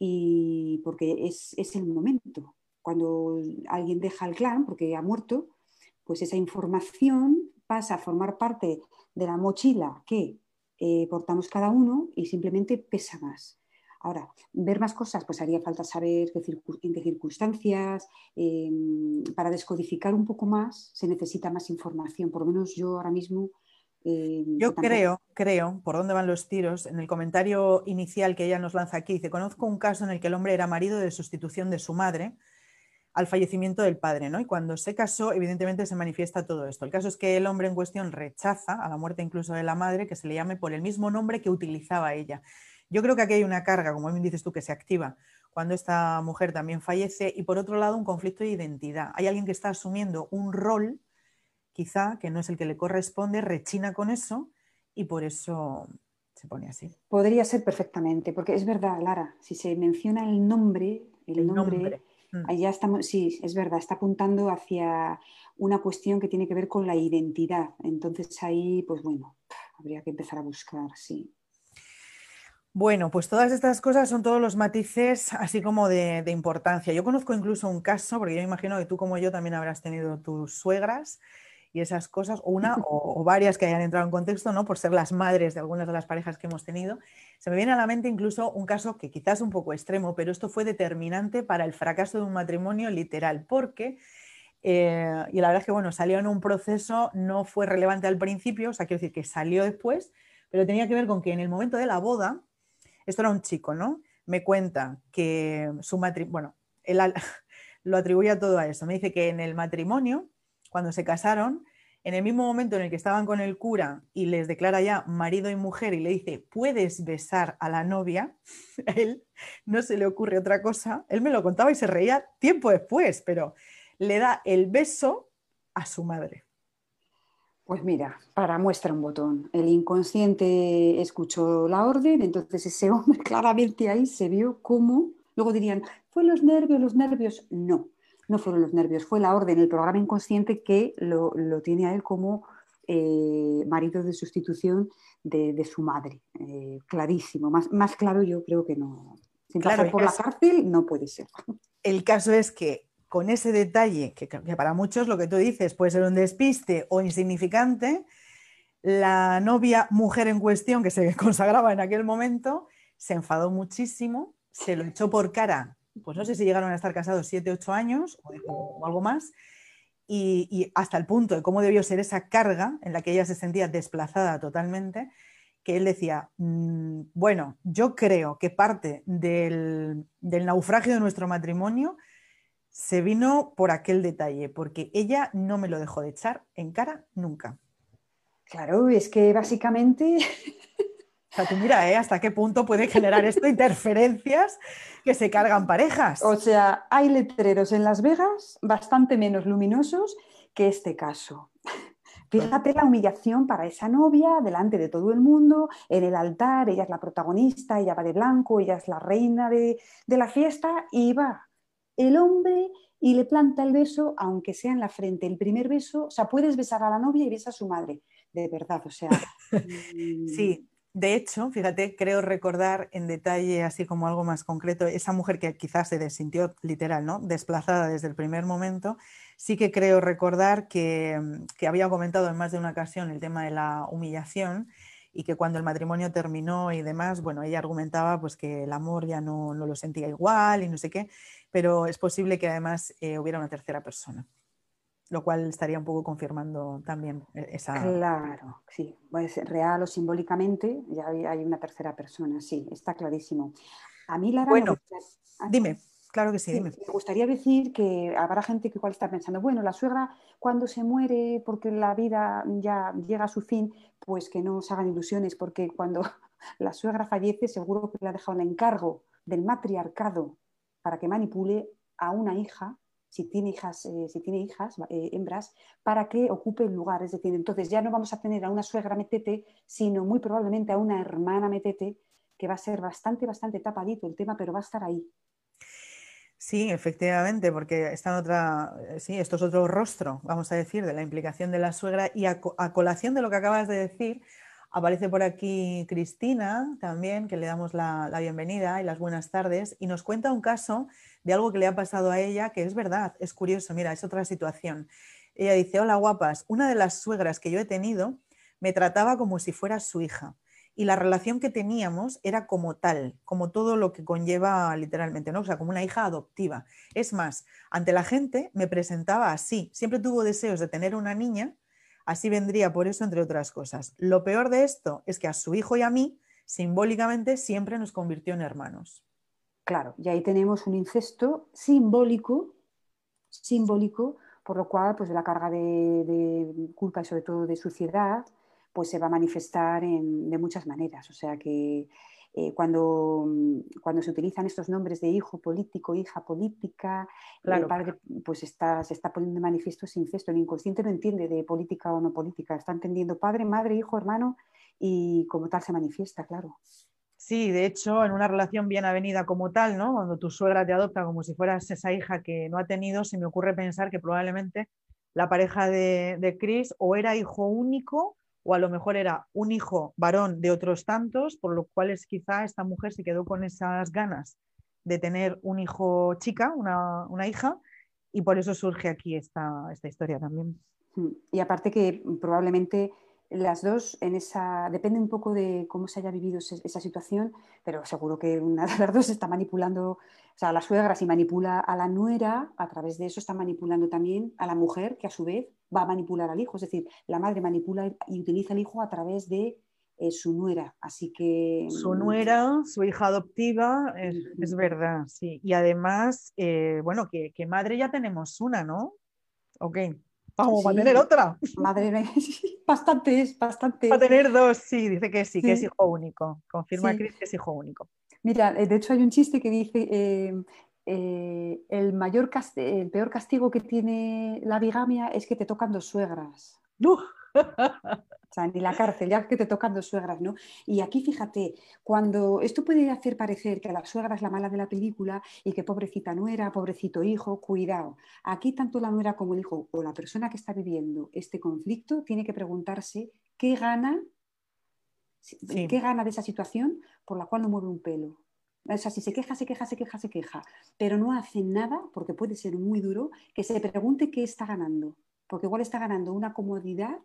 y porque es, es el momento. Cuando alguien deja el clan porque ha muerto, pues esa información pasa a formar parte de la mochila que eh, portamos cada uno y simplemente pesa más. Ahora, ver más cosas, pues haría falta saber en qué circunstancias. Em, para descodificar un poco más se necesita más información. Por lo menos yo ahora mismo. Em, yo creo, creo, por dónde van los tiros, en el comentario inicial que ella nos lanza aquí, dice, conozco un caso en el que el hombre era marido de sustitución de su madre al fallecimiento del padre, ¿no? Y cuando se casó, evidentemente se manifiesta todo esto. El caso es que el hombre en cuestión rechaza a la muerte incluso de la madre que se le llame por el mismo nombre que utilizaba ella. Yo creo que aquí hay una carga, como bien dices tú, que se activa cuando esta mujer también fallece y por otro lado un conflicto de identidad. Hay alguien que está asumiendo un rol, quizá, que no es el que le corresponde, rechina con eso y por eso se pone así. Podría ser perfectamente, porque es verdad, Lara, si se menciona el nombre, el, nombre. Ahí ya estamos, sí, es verdad, está apuntando hacia una cuestión que tiene que ver con la identidad. Entonces ahí, pues bueno, habría que empezar a buscar, sí. Bueno, pues todas estas cosas son todos los matices así como de, importancia. Yo conozco incluso un caso, porque yo imagino que tú como yo también habrás tenido tus suegras y esas cosas, o una o, varias que hayan entrado en contexto, ¿no? Por ser las madres de algunas de las parejas que hemos tenido. Se me viene a la mente incluso un caso que quizás es un poco extremo, pero esto fue determinante para el fracaso de un matrimonio literal, porque, eh, y la verdad es que, bueno, salió en un proceso, no fue relevante al principio, o sea, quiero decir que salió después, pero tenía que ver con que en el momento de la boda, esto era un chico, ¿no? Me cuenta que su matrimonio, bueno, él lo atribuye todo a eso. Me dice que en el matrimonio, cuando se casaron, en el mismo momento en el que estaban con el cura y les declara ya marido y mujer y le dice, puedes besar a la novia, a él no se le ocurre otra cosa. Él me lo contaba y se reía tiempo después, pero le da el beso a su madre. Pues mira, para muestra un botón. El inconsciente escuchó la orden, entonces ese hombre claramente ahí se vio cómo, luego dirían, fue los nervios, los nervios. No, no fueron los nervios, fue la orden, el programa inconsciente que lo, tiene a él como eh, marido de sustitución de, su madre. Eh, clarísimo, más, más claro yo creo que no. Sin claro, por la cárcel no puede ser. El caso es que con ese detalle, que, para muchos lo que tú dices puede ser un despiste o insignificante, la novia mujer en cuestión que se consagraba en aquel momento se enfadó muchísimo, se lo echó por cara, pues no sé si llegaron a estar casados 7, 8 años o, algo más, y, hasta el punto de cómo debió ser esa carga en la que ella se sentía desplazada totalmente, que él decía, mm, bueno, yo creo que parte del naufragio de nuestro matrimonio se vino por aquel detalle, porque ella no me lo dejó de echar en cara nunca. Claro, es que básicamente... O sea, tú mira, ¿eh? ¿Hasta qué punto puede generar esto interferencias que se cargan parejas? O sea, hay letreros en Las Vegas bastante menos luminosos que este caso. Fíjate la humillación para esa novia delante de todo el mundo, en el altar, ella es la protagonista, ella va de blanco, ella es la reina de, de la fiesta y va el hombre y le planta el beso, aunque sea en la frente. El primer beso, o sea, puedes besar a la novia y besar a su madre, de verdad, o sea. sí, de hecho, fíjate, creo recordar en detalle, así como algo más concreto, esa mujer que quizás se desintió literal, ¿no? Desplazada desde el primer momento, sí que creo recordar que, que había comentado en más de una ocasión el tema de la humillación y que cuando el matrimonio terminó y demás, bueno, ella argumentaba pues que el amor ya no, no lo sentía igual y no sé qué, pero es posible que además eh, hubiera una tercera persona, lo cual estaría un poco confirmando también e-, esa... Claro, sí, puede ser real o simbólicamente, ya hay, una tercera persona, sí, está clarísimo. A mí, Lara, bueno, dime. Claro que sí, dime. Me gustaría decir que habrá gente que igual está pensando, bueno, la suegra cuando se muere porque la vida ya llega a su fin, pues que no se hagan ilusiones, porque cuando la suegra fallece seguro que le ha dejado el encargo del matriarcado para que manipule a una hija, si tiene hijas, eh, si tiene hijas eh, hembras, para que ocupe el lugar. Es decir, entonces ya no vamos a tener a una suegra metete, sino muy probablemente a una hermana metete, que va a ser bastante, bastante tapadito el tema, pero va a estar ahí. Sí, efectivamente, porque está otra, eh, sí, esto es otro rostro, vamos a decir, de la implicación de la suegra y a, colación de lo que acabas de decir, aparece por aquí Cristina también, que le damos la, bienvenida y las buenas tardes, y nos cuenta un caso de algo que le ha pasado a ella, que es verdad, es curioso, mira, es otra situación. Ella dice, hola guapas, una de las suegras que yo he tenido me trataba como si fuera su hija y la relación que teníamos era como tal, como todo lo que conlleva literalmente, ¿no? O sea, como una hija adoptiva. Es más, ante la gente me presentaba así, siempre tuvo deseos de tener una niña, así vendría por eso, entre otras cosas. Lo peor de esto es que a su hijo y a mí, simbólicamente, siempre nos convirtió en hermanos. Claro, y ahí tenemos un incesto simbólico, simbólico, por lo cual, pues la carga de, de culpa y sobre todo de suciedad, pues se va a manifestar de muchas maneras. O sea que eh, cuando, mm, cuando se utilizan estos nombres de hijo político, hija política, el padre pues está, se está poniendo de manifiesto ese incesto. El inconsciente no entiende de política o no política, está entendiendo padre, madre, hijo, hermano y como tal se manifiesta, claro. Sí, de hecho, en una relación bien avenida como tal, ¿no? Cuando tu suegra te adopta como si fueras esa hija que no ha tenido, se me ocurre pensar que probablemente la pareja de, de Chris o era hijo único o a lo mejor era un hijo varón de otros tantos, por lo cual quizá esta mujer se quedó con esas ganas de tener un hijo chica, una, hija, y por eso surge aquí esta, esta historia también. Mm, y aparte que probablemente las dos en esa, depende un poco de cómo se haya vivido esa situación, pero seguro que una de las dos está manipulando, o sea, la suegra si manipula a la nuera, a través de eso está manipulando también a la mujer, que a su vez va a manipular al hijo, es decir, la madre manipula y utiliza al hijo a través de eh, su nuera, así que... Su nuera, su hija adoptiva, es, verdad, sí. Y además, eh, bueno, que, que madre ya tenemos una, ¿no? Ok. Vamos a tener otra. Madre mía, bastantes, bastante. a tener dos, sí, dice que sí, que es hijo único. Confirma Cris que es hijo único. Mira, eh, de hecho hay un chiste que dice eh, eh, el, mayor el peor castigo que tiene la bigamia es que te tocan dos suegras. No. O sea, ni la cárcel, ya que te tocan dos suegras, ¿no? Y aquí fíjate, cuando esto puede hacer parecer que la suegra es la mala de la película y que pobrecita nuera, pobrecito hijo, cuidado. Aquí tanto la nuera como el hijo o la persona que está viviendo este conflicto tiene que preguntarse qué gana, qué gana de esa situación por la cual no mueve un pelo. O sea, si se queja, se queja, se queja, se queja, pero no hace nada, porque puede ser muy duro, que se pregunte qué está ganando. Porque igual está ganando una comodidad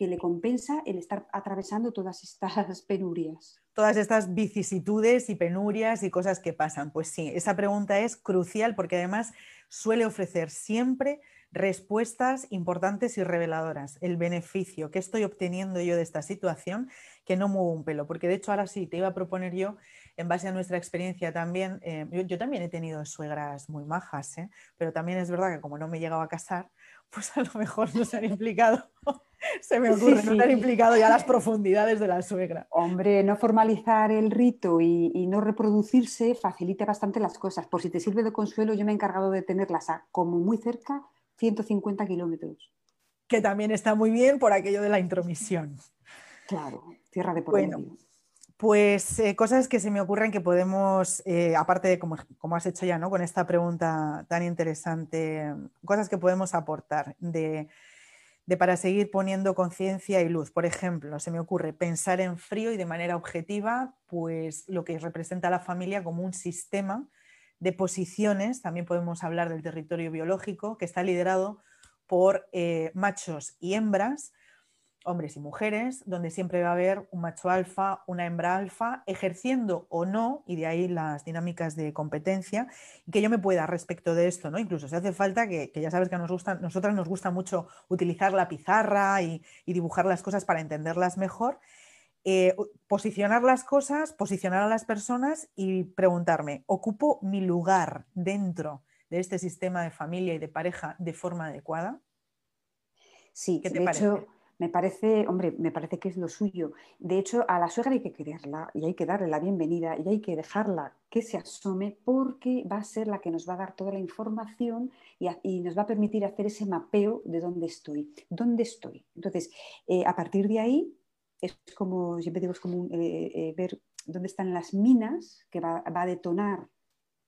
que le compensa el estar atravesando todas estas penurias. Todas estas vicisitudes y penurias y cosas que pasan. Pues sí, esa pregunta es crucial porque además suele ofrecer siempre respuestas importantes y reveladoras. El beneficio que estoy obteniendo yo de esta situación, que no muevo un pelo. Porque de hecho ahora sí, te iba a proponer yo, en base a nuestra experiencia también, eh, yo, también he tenido suegras muy majas, ¿eh? pero también es verdad que como no me he llegado a casar, pues a lo mejor no se han implicado se me ocurre no estar implicado ya las profundidades de la suegra. Hombre, no formalizar el rito y, no reproducirse facilita bastante las cosas. Por si te sirve de consuelo, yo me he encargado de tenerlas a como muy cerca, 150 kilómetros. Que también está muy bien por aquello de la intromisión. Claro, tierra de por bueno, Pues eh, cosas que se me ocurren que podemos, eh, aparte de como, como, has hecho ya, ¿no? Con esta pregunta tan interesante, cosas que podemos aportar de para seguir poniendo conciencia y luz. Por ejemplo, se me ocurre pensar en frío y de manera objetiva, pues lo que representa la familia como un sistema de posiciones, también podemos hablar del territorio biológico, que está liderado por eh, machos y hembras, hombres y mujeres, donde siempre va a haber un macho alfa, una hembra alfa, ejerciendo o no, y de ahí las dinámicas de competencia, y que yo me pueda respecto de esto, ¿no? Incluso si hace falta, que, ya sabes que nos gusta, nosotras nos gusta mucho utilizar la pizarra y, dibujar las cosas para entenderlas mejor, eh, posicionar las cosas, posicionar a las personas y preguntarme, ¿ocupo mi lugar dentro de este sistema de familia y de pareja de forma adecuada? Sí, ¿Qué te parece? Me parece, hombre, me parece que es lo suyo. De hecho, a la suegra hay que quererla y hay que darle la bienvenida y hay que dejarla que se asome porque va a ser la que nos va a dar toda la información y, nos va a permitir hacer ese mapeo de dónde estoy, dónde estoy. Entonces, eh, a partir de ahí, es como, siempre digo, es como eh, eh, ver dónde están las minas que va, a detonar,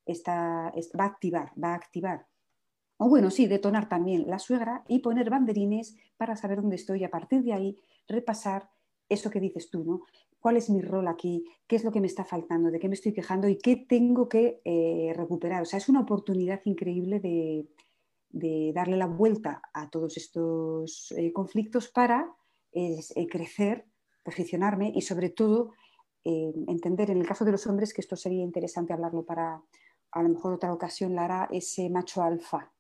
va a activar, va a activar o bueno, sí, detonar también la suegra y poner banderines para saber dónde estoy y a partir de ahí repasar eso que dices tú, ¿no? ¿Cuál es mi rol aquí? ¿Qué es lo que me está faltando? ¿De qué me estoy quejando? ¿Y qué tengo que eh, recuperar? O sea, es una oportunidad increíble de, darle la vuelta a todos estos eh, conflictos para eh, crecer, posicionarme y sobre todo entender en el caso de los hombres, que esto sería interesante hablarlo para a lo mejor otra ocasión, Lara, ese macho alfa,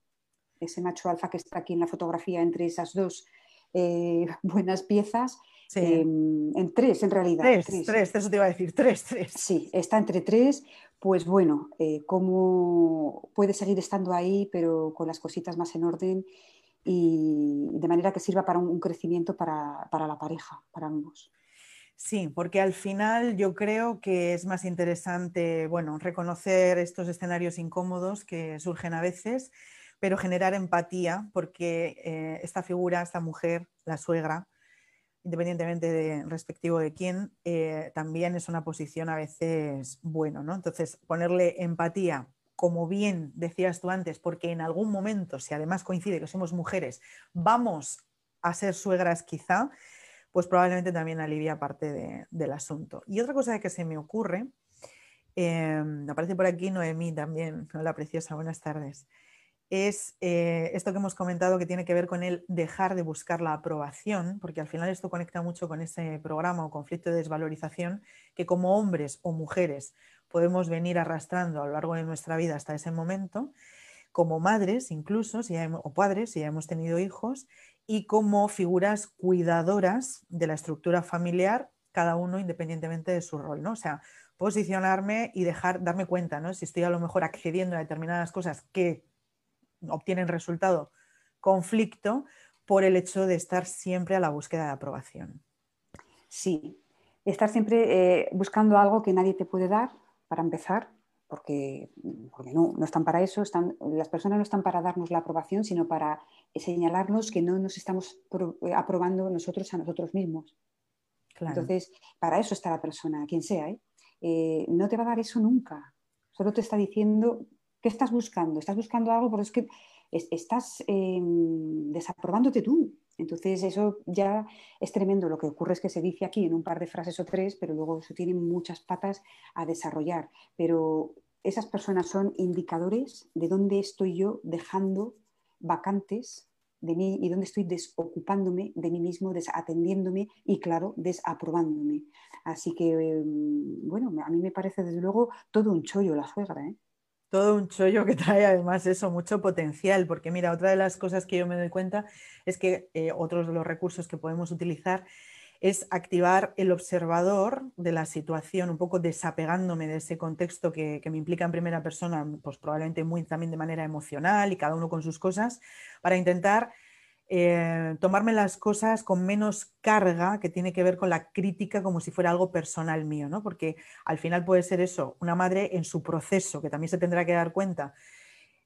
ese macho alfa que está aquí en la fotografía entre esas dos eh, buenas piezas. Em, en tres, en realidad. Tres, tres, eso te iba a decir, tres, tres. Sí, está entre tres, pues bueno, eh, cómo puede seguir estando ahí, pero con las cositas más en orden y de manera que sirva para un, crecimiento para, para la pareja, para ambos. Sí, porque al final yo creo que es más interesante, bueno, reconocer estos escenarios incómodos que surgen a veces pero generar empatía, porque eh, esta figura, esta mujer, la suegra, independientemente de respectivo de quién, eh, también es una posición a veces bueno, ¿no? Entonces, ponerle empatía, como bien decías tú antes, porque en algún momento, si además coincide que somos mujeres, vamos a ser suegras quizá, pues probablemente también alivia parte del asunto. Y otra cosa que se me ocurre, em, aparece por aquí Noemí también, hola preciosa, buenas tardes, es eh, esto que hemos comentado que tiene que ver con el dejar de buscar la aprobación, porque al final esto conecta mucho con ese programa o conflicto de desvalorización que como hombres o mujeres podemos venir arrastrando a lo largo de nuestra vida hasta ese momento, como madres incluso, si o padres, si ya hemos tenido hijos, y como figuras cuidadoras de la estructura familiar, cada uno independientemente de su rol, ¿no? O sea, posicionarme y dejar, darme cuenta, ¿no? Si estoy a lo mejor accediendo a determinadas cosas que obtienen resultado conflicto por el hecho de estar siempre a la búsqueda de aprobación. Sí, estar siempre eh, buscando algo que nadie te puede dar, para empezar, porque, no, no, están para eso, están, las personas no están para darnos la aprobación, sino para señalarnos que no nos estamos eh, aprobando nosotros a nosotros mismos. Entonces, para eso está la persona, quien sea. ¿eh? Eh, no te va a dar eso nunca. Solo te está diciendo, ¿qué estás buscando? Estás buscando algo, pero es que estás em, desaprobándote tú. Entonces, eso ya es tremendo. Lo que ocurre es que se dice aquí en un par de frases o tres, pero luego eso tiene muchas patas a desarrollar. Pero esas personas son indicadores de dónde estoy yo dejando vacantes de mí y dónde estoy desocupándome de mí mismo, desatendiéndome y, claro, desaprobándome. Así que, em, bueno, a mí me parece desde luego todo un chollo la suegra. ¿eh? Todo un chollo que trae además eso, mucho potencial, porque mira, otra de las cosas que yo me doy cuenta es que eh, otros de los recursos que podemos utilizar es activar el observador de la situación, un poco desapegándome de ese contexto que, que, me implica en primera persona, pues probablemente muy también de manera emocional y cada uno con sus cosas, para intentar eh, tomarme las cosas con menos carga que tiene que ver con la crítica como si fuera algo personal mío, ¿no? Porque al final puede ser eso, una madre en su proceso, que también se tendrá que dar cuenta,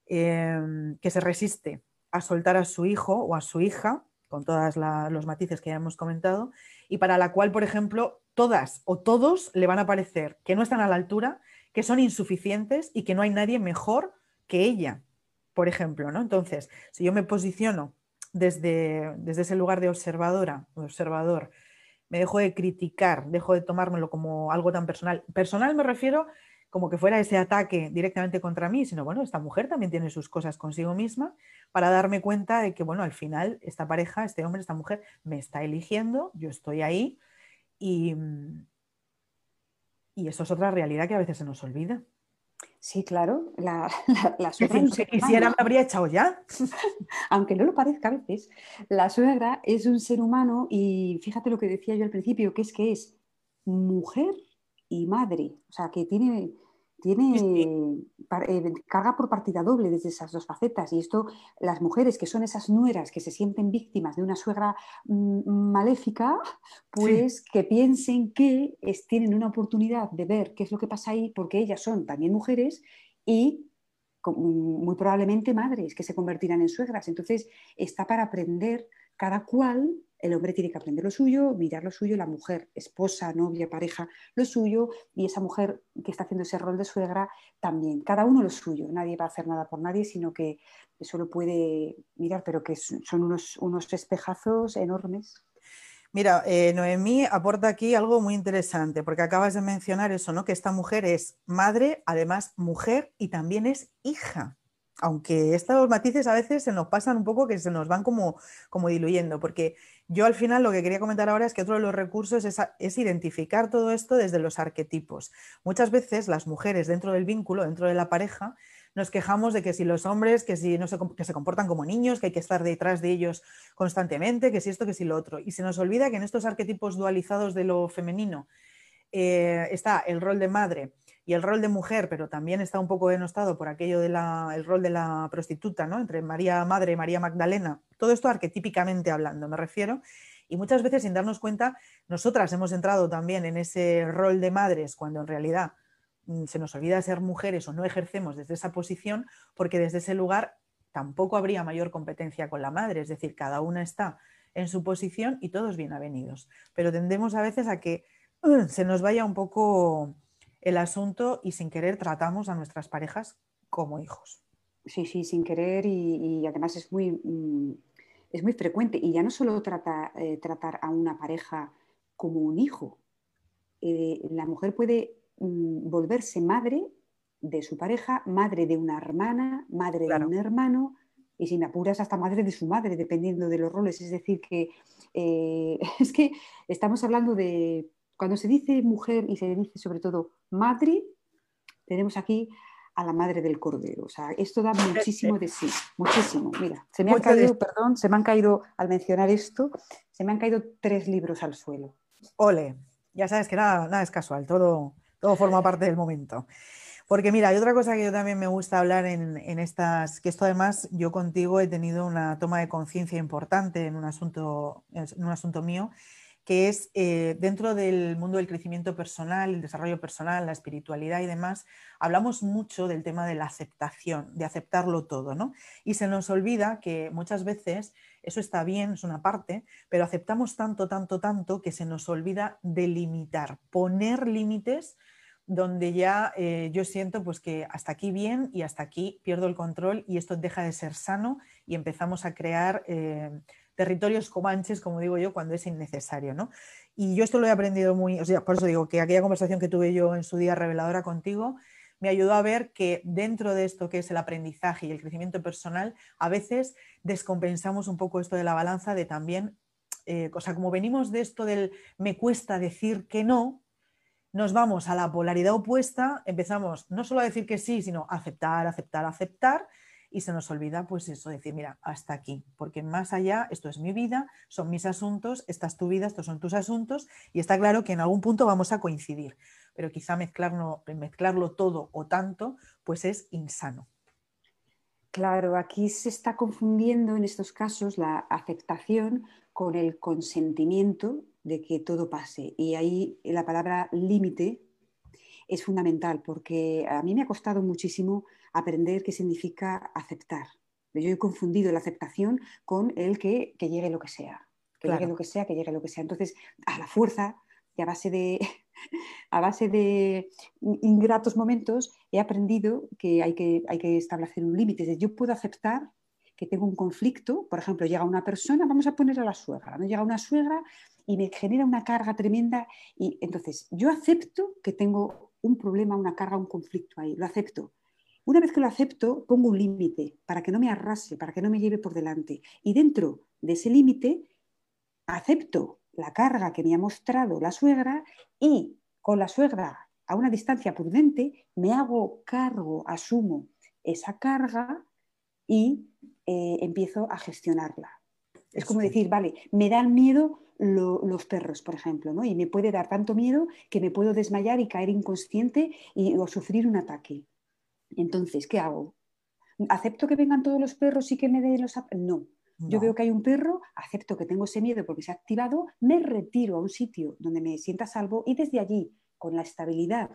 em, que se resiste a soltar a su hijo o a su hija, con todos los matices que ya hemos comentado, y para la cual, por ejemplo, todas o todos le van a parecer que no están a la altura, que son insuficientes y que no hay nadie mejor que ella, por ejemplo, ¿no? Entonces, si yo me posiciono desde, desde ese lugar de observadora, observador, me dejo de criticar, dejo de tomármelo como algo tan personal. Personal me refiero como que fuera ese ataque directamente contra mí, sino bueno, esta mujer también tiene sus cosas consigo misma para darme cuenta de que, bueno, al final esta pareja, este hombre, esta mujer me está eligiendo, yo estoy ahí y, y eso es otra realidad que a veces se nos olvida. Sí, claro, la, la, suegra. Si quisiera, me habría echado ya. Aunque no lo parezca a veces, la suegra es un ser humano y fíjate lo que decía yo al principio, que es que es mujer y madre, o sea, que tiene tiene eh, carga por partida doble desde esas dos facetas. Y esto, las mujeres que son esas nueras que se sienten víctimas de una suegra mm, maléfica, pues que piensen que tienen una oportunidad de ver qué es lo que pasa ahí, porque ellas son también mujeres y mm, muy probablemente madres que se convertirán en suegras. Entonces, está para aprender cada cual el hombre tiene que aprender lo suyo, mirar lo suyo, la mujer, esposa, novia, pareja, lo suyo, y esa mujer que está haciendo ese rol de suegra también. Cada uno lo suyo, nadie va a hacer nada por nadie, sino que solo puede mirar, pero que son unos, unos espejazos enormes. Mira, eh, Noemí aporta aquí algo muy interesante, porque acabas de mencionar eso, ¿no? Que esta mujer es madre, además mujer y también es hija aunque estos matices a veces se nos pasan un poco que se nos van como, como diluyendo, porque yo al final lo que quería comentar ahora es que otro de los recursos es, identificar todo esto desde los arquetipos. Muchas veces las mujeres dentro del vínculo, dentro de la pareja, nos quejamos de que si los hombres, que si no se, que se comportan como niños, que hay que estar detrás de ellos constantemente, que si esto, que si lo otro. Y se nos olvida que en estos arquetipos dualizados de lo femenino eh, está el rol de madre, y el rol de mujer, pero también está un poco denostado por aquello del rol de la prostituta, ¿no? Entre María Madre y María Magdalena. Todo esto arquetípicamente hablando, me refiero. Y muchas veces, sin darnos cuenta, nosotras hemos entrado también en ese rol de madres cuando en realidad mm, se nos olvida ser mujeres o no ejercemos desde esa posición, porque desde ese lugar tampoco habría mayor competencia con la madre. Es decir, cada una está en su posición y todos bien avenidos. Pero tendemos a veces a que uh, se nos vaya un poco el asunto y sin querer tratamos a nuestras parejas como hijos. Sí, sí, sin querer y, además es muy, mm, es muy frecuente. Y ya no solo trata, eh, tratar a una pareja como un hijo. Eh, la mujer puede mm, volverse madre de su pareja, madre de una hermana, madre de un hermano, y si me apuras hasta madre de su madre, dependiendo de los roles. Es decir, que eh, es que estamos hablando de, cuando se dice mujer y se dice sobre todo madre, tenemos aquí a la madre del cordero. O sea, esto da muchísimo de sí, muchísimo. Mira, se me han caído, perdón, se me han caído, al mencionar esto, se me han caído tres libros al suelo. Ole, ya sabes que nada, nada es casual, todo, todo forma parte del momento. Porque mira, hay otra cosa que yo también me gusta hablar en, en, estas, que esto además yo contigo he tenido una toma de conciencia importante en un asunto, en un asunto mío, que es eh, dentro del mundo del crecimiento personal, el desarrollo personal, la espiritualidad y demás, hablamos mucho del tema de la aceptación, de aceptarlo todo, ¿no? Y se nos olvida que muchas veces eso está bien, es una parte, pero aceptamos tanto, tanto, tanto que se nos olvida delimitar, poner límites donde ya eh, yo siento pues que hasta aquí bien y hasta aquí pierdo el control y esto deja de ser sano y empezamos a crear eh, territorios comanches, como digo yo, cuando es innecesario, ¿no? Y yo esto lo he aprendido muy, o sea, por eso digo que aquella conversación que tuve yo en su día reveladora contigo me ayudó a ver que dentro de esto que es el aprendizaje y el crecimiento personal, a veces descompensamos un poco esto de la balanza de también, eh, o sea, como venimos de esto del me cuesta decir que no, nos vamos a la polaridad opuesta, empezamos no solo a decir que sí, sino a aceptar, aceptar, aceptar, y se nos olvida pues eso, decir, mira, hasta aquí, porque más allá, esto es mi vida, son mis asuntos, esta es tu vida, estos son tus asuntos, y está claro que en algún punto vamos a coincidir, pero quizá mezclarlo, mezclarlo todo o tanto, pues es insano. Claro, aquí se está confundiendo en estos casos la aceptación con el consentimiento de que todo pase. Y ahí la palabra límite es fundamental porque a mí me ha costado muchísimo aprender qué significa aceptar. Yo he confundido la aceptación con el que, llegue lo que sea, que llegue lo que sea, que llegue lo que sea. Entonces, a la fuerza y a base de, a base de ingratos momentos, he aprendido que hay que, hay que establecer un límite. Yo puedo aceptar que tengo un conflicto, por ejemplo, llega una persona, vamos a poner a la suegra, ¿no? llega una suegra y me genera una carga tremenda y entonces yo acepto que tengo un problema, una carga, un conflicto ahí, lo acepto. Una vez que lo acepto, pongo un límite para que no me arrase, para que no me lleve por delante. Y dentro de ese límite, acepto la carga que me ha mostrado la suegra y con la suegra a una distancia prudente me hago cargo, asumo esa carga y eh, empiezo a gestionarla. Es como decir, vale, me dan miedo los perros, por ejemplo, ¿no? y me puede dar tanto miedo que me puedo desmayar y caer inconsciente y, o sufrir un ataque. Entonces, ¿qué hago? ¿Acepto que vengan todos los perros y que me den los... No. Yo veo que hay un perro, acepto que tengo ese miedo porque se ha activado, me retiro a un sitio donde me sienta salvo y desde allí, con la estabilidad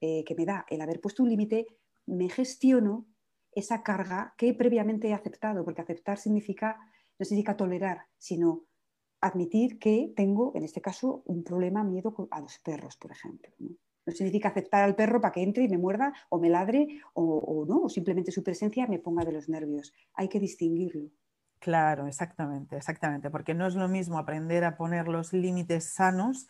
eh, que me da el haber puesto un límite, me gestiono esa carga que previamente he aceptado, porque aceptar significa, no significa tolerar, sino admitir que tengo, en este caso, un problema, miedo a los perros, por ejemplo. ¿no? Significa aceptar al perro para que entre y me muerda o me ladre o, no, o simplemente su presencia me ponga de los nervios. Hay que distinguirlo. Claro, exactamente, exactamente, porque no es lo mismo aprender a poner los límites sanos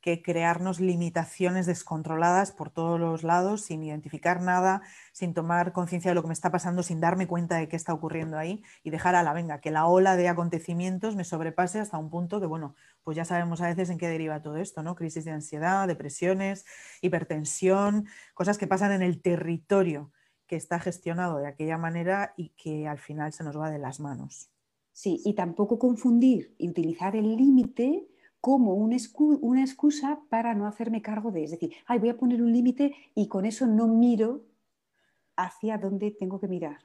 que crearnos limitaciones descontroladas por todos los lados, sin identificar nada, sin tomar conciencia de lo que me está pasando, sin darme cuenta de qué está ocurriendo ahí y dejar a la venga, que la ola de acontecimientos me sobrepase hasta un punto que, bueno, pues ya sabemos a veces en qué deriva todo esto, ¿no? Crisis de ansiedad, depresiones, hipertensión, cosas que pasan en el territorio que está gestionado de aquella manera y que al final se nos va de las manos. Sí, y tampoco confundir y utilizar el límite como una excusa para no hacerme cargo de, es decir, Ay, voy a poner un límite y con eso no miro hacia dónde tengo que mirar.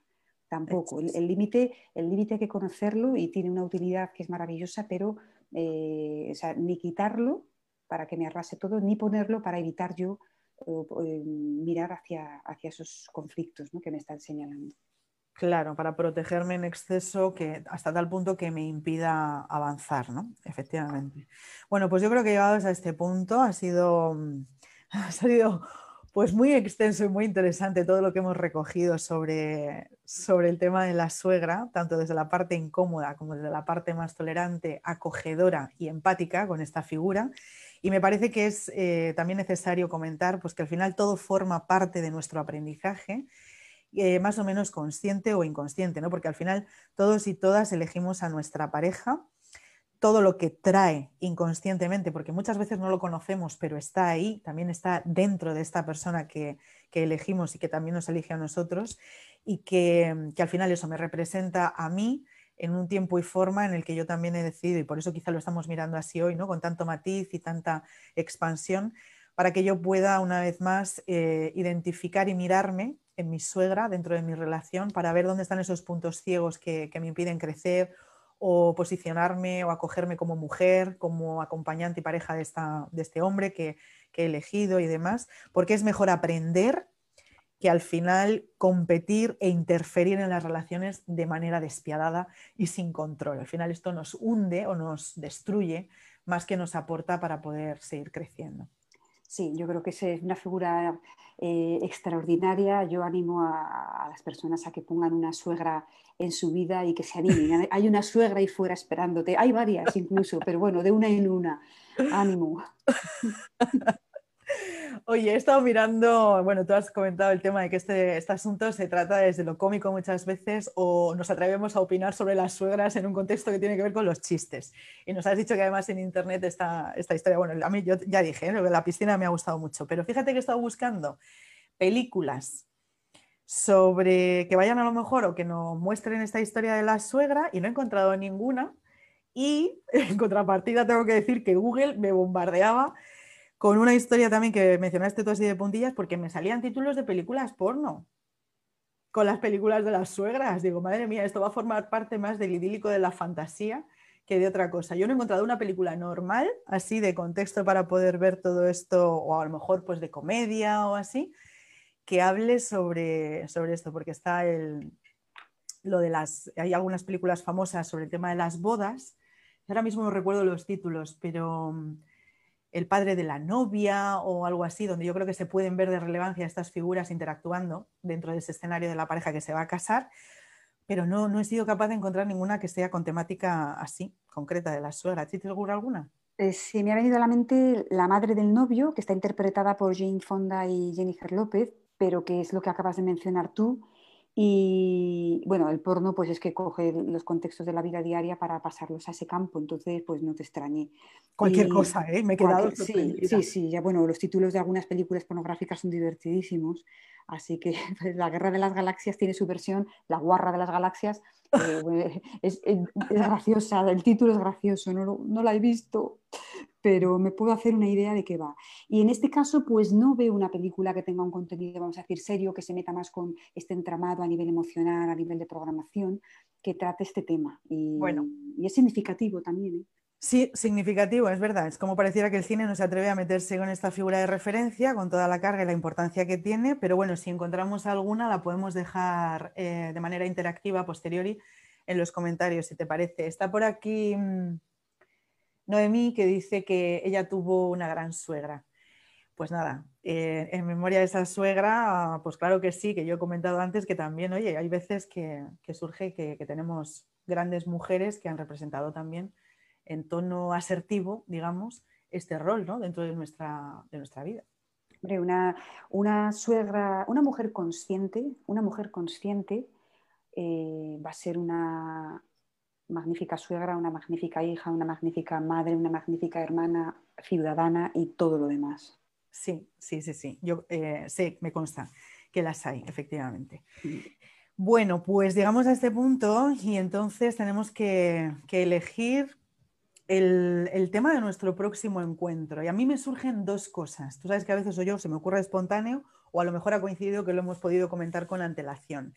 Tampoco. El límite el límite hay que conocerlo y tiene una utilidad que es maravillosa, pero eh, ni quitarlo para que me arrase todo, ni ponerlo para evitar yo eh, mirar hacia, hacia esos conflictos que me están señalando. Claro, para protegerme en exceso que hasta tal punto que me impida avanzar, ¿no? Efectivamente. Bueno, pues yo creo que llegados a este punto ha sido, ha sido Pues muy extenso y muy interesante todo lo que hemos recogido sobre, sobre el tema de la suegra, tanto desde la parte incómoda como desde la parte más tolerante, acogedora y empática con esta figura. Y me parece que es eh, también necesario comentar pues, que al final todo forma parte de nuestro aprendizaje, eh, más o menos consciente o inconsciente, ¿no? porque al final todos y todas elegimos a nuestra pareja todo lo que trae inconscientemente, porque muchas veces no lo conocemos, pero está ahí, también está dentro de esta persona que, elegimos y que también nos elige a nosotros, y que, al final eso me representa a mí en un tiempo y forma en el que yo también he decidido, y por eso quizá lo estamos mirando así hoy, ¿no? con tanto matiz y tanta expansión, para que yo pueda una vez más eh, identificar y mirarme en mi suegra dentro de mi relación para ver dónde están esos puntos ciegos que, que me impiden crecer o posicionarme o acogerme como mujer, como acompañante y pareja de, esta, de este hombre que, he elegido y demás, porque es mejor aprender que al final competir e interferir en las relaciones de manera despiadada y sin control. Al final esto nos hunde o nos destruye más que nos aporta para poder seguir creciendo. Sí, yo creo que es una figura eh, extraordinaria. Yo animo a, las personas a que pongan una suegra en su vida y que se animen. Hay una suegra ahí fuera esperándote. Hay varias incluso, pero bueno, de una en una. Ánimo. Oye, he estado mirando, bueno, tú has comentado el tema de que este, este, asunto se trata desde lo cómico muchas veces o nos atrevemos a opinar sobre las suegras en un contexto que tiene que ver con los chistes. Y nos has dicho que además en internet está esta historia, bueno, a mí yo ya dije, ¿eh? la piscina me ha gustado mucho, pero fíjate que he estado buscando películas sobre que vayan a lo mejor o que nos muestren esta historia de la suegra y no he encontrado ninguna. Y en contrapartida tengo que decir que Google me bombardeaba con una historia también que mencionaste tú así de puntillas, porque me salían títulos de películas porno con las películas de las suegras. Digo, madre mía, esto va a formar parte más del idílico de la fantasía que de otra cosa. Yo no he encontrado una película normal, así de contexto para poder ver todo esto, o a lo mejor pues de comedia o así, que hable sobre, sobre esto, porque está el, lo de las, hay algunas películas famosas sobre el tema de las bodas, ahora mismo no recuerdo los títulos, pero el padre de la novia o algo así, donde yo creo que se pueden ver de relevancia estas figuras interactuando dentro de ese escenario de la pareja que se va a casar, pero no, no he sido capaz de encontrar ninguna que sea con temática así, concreta de la suegra. ¿Sí te seguro alguna? Eh, sí, me ha venido a la mente La madre del novio, que está interpretada por Jane Fonda y Jennifer López, pero que es lo que acabas de mencionar tú, y bueno, el porno pues es que coge los contextos de la vida diaria para pasarlos a ese campo, entonces pues no te extrañe. Cualquier cosa, ¿eh? Me he quedado sí, sí, sí, ya bueno, los títulos de algunas películas pornográficas son divertidísimos, así que pues, La Guerra de las Galaxias tiene su versión, La Guarra de las Galaxias, eh, es, graciosa, el título es gracioso, no, no la he visto, pero me puedo hacer una idea de qué va. Y en este caso, pues no veo una película que tenga un contenido, vamos a decir, serio, que se meta más con este entramado a nivel emocional, a nivel de programación, que trate este tema. Y, bueno. y es significativo también. ¿eh? Sí, significativo, es verdad. Es como pareciera que el cine no se atreve a meterse con esta figura de referencia, con toda la carga y la importancia que tiene, pero bueno, si encontramos alguna, la podemos dejar eh, de manera interactiva posteriori en los comentarios, si te parece. Está por aquí mm, Noemí, que dice que ella tuvo una gran suegra. Pues nada, eh, en memoria de esa suegra, pues claro que sí, que yo he comentado antes que también, oye, hay veces que, surge que, tenemos grandes mujeres que han representado también en tono asertivo, digamos, este rol ¿no? dentro de nuestra, de nuestra vida. una, una, suegra, una mujer consciente, una mujer consciente eh, va a ser una, magnífica suegra, una magnífica hija, una magnífica madre, una magnífica hermana, ciudadana y todo lo demás. Sí, sí, sí, sí. Yo eh, sé, me consta que las hay, efectivamente. Bueno, pues llegamos a este punto y entonces tenemos que, elegir el, el, tema de nuestro próximo encuentro. Y a mí me surgen dos cosas. Tú sabes que a veces o yo se me ocurre espontáneo o a lo mejor ha coincidido que lo hemos podido comentar con antelación.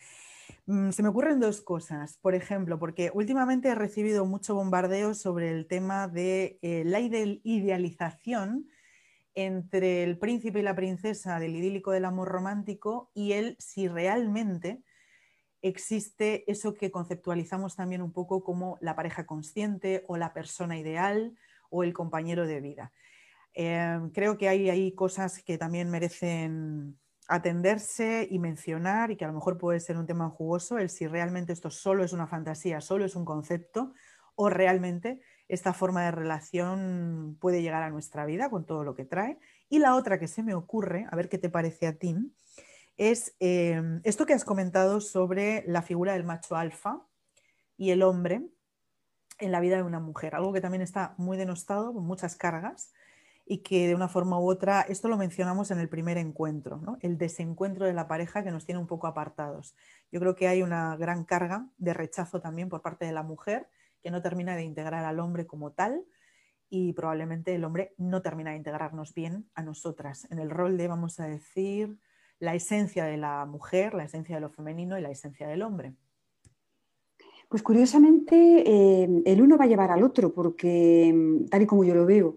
Mm, se me ocurren dos cosas. Por ejemplo, porque últimamente he recibido mucho bombardeo sobre el tema de eh, la idealización entre el príncipe y la princesa del idílico del amor romántico y él si realmente existe eso que conceptualizamos también un poco como la pareja consciente o la persona ideal o el compañero de vida. Em, creo que hay, hay cosas que también merecen atenderse y mencionar y que a lo mejor puede ser un tema jugoso, el si realmente esto solo es una fantasía, solo es un concepto o realmente esta forma de relación puede llegar a nuestra vida con todo lo que trae. Y la otra que se me ocurre, a ver qué te parece a ti, es em, esto que has comentado sobre la figura del macho alfa y el hombre en la vida de una mujer, algo que también está muy denostado, con muchas cargas, y que de una forma u otra, esto lo mencionamos en el primer encuentro, el desencuentro de la pareja que nos tiene un poco apartados. Yo creo que hay una gran carga de rechazo también por parte de la mujer que no termina de integrar al hombre como tal y probablemente el hombre no termina de integrarnos bien a nosotras en el rol de, vamos a decir, la esencia de la mujer, la esencia de lo femenino y la esencia del hombre. Pues curiosamente eh, el uno va a llevar al otro, porque mm, tal y como yo lo veo,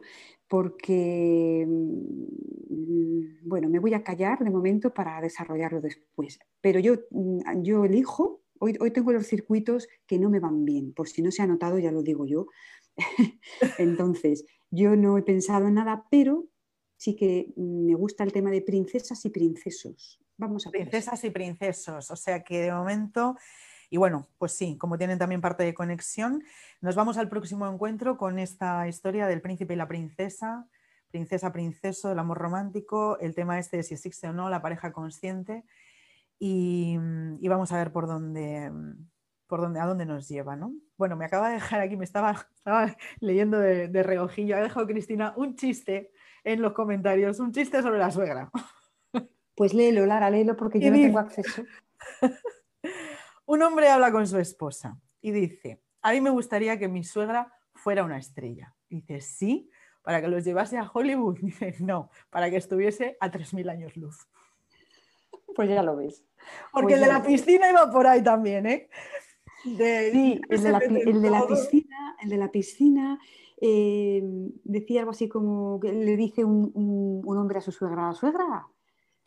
porque, mm, bueno, me voy a callar de momento para desarrollarlo después, pero yo, mm, yo elijo, hoy, hoy tengo los circuitos que no me van bien, por si no se ha notado, ya lo digo yo. Entonces, yo no he pensado en nada, pero sí que me gusta el tema de princesas y princesos. Vamos a Princesas y princesos, o sea que de momento, y bueno, pues sí, como tienen también parte de conexión, nos vamos al próximo encuentro con esta historia del príncipe y la princesa, princesa, princeso, el amor romántico, el tema este de si existe o no, la pareja consciente, y, vamos a ver por dónde, por dónde, a dónde nos lleva, ¿no? Bueno, me acaba de dejar aquí, me estaba, leyendo de, de reojillo, ha dejado Cristina un chiste en los comentarios un chiste sobre la suegra. Pues léelo, Lara, léelo porque yo no tengo acceso. un hombre habla con su esposa y dice, a mí me gustaría que mi suegra fuera una estrella. Dice, sí, para que los llevase a Hollywood. Dice, no, para que estuviese a 3.000 años luz. Pues ya lo ves. Porque pues el de la piscina iba por ahí también, ¿eh? sí, el de, la, piscina, el de la piscina eh, decía algo así como que le dice un, hombre a su suegra, suegra,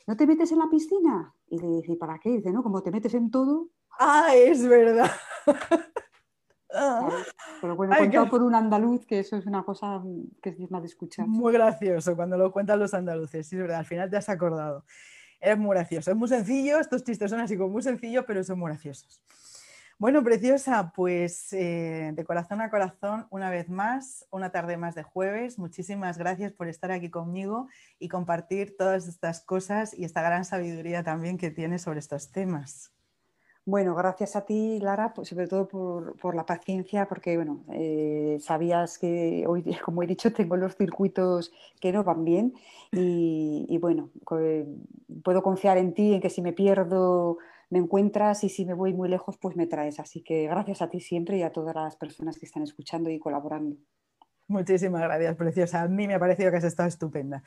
¿no te metes en la piscina? Y le dice, ¿para qué? dice, no, como te metes en todo. Ah, es verdad. Pero bueno, contado por un andaluz, que eso es una cosa que es más de escuchar. Muy gracioso cuando lo cuentan los andaluces, sí, es verdad, al final te has acordado. Es muy gracioso, es muy sencillo, estos chistes son así como muy sencillos, pero son muy graciosos. Bueno, preciosa, pues eh, de corazón a corazón, una vez más, una tarde más de jueves. Muchísimas gracias por estar aquí conmigo y compartir todas estas cosas y esta gran sabiduría también que tienes sobre estos temas. Bueno, gracias a ti, Lara, pues, sobre todo por, la paciencia, porque bueno, eh, sabías que hoy, como he dicho, tengo los circuitos que no van bien y bueno, puedo confiar en ti, en que si me pierdo me encuentras y si me voy muy lejos, pues me traes. Así que gracias a ti siempre y a todas las personas que están escuchando y colaborando. Muchísimas gracias, preciosa. A mí me ha parecido que has estado estupenda.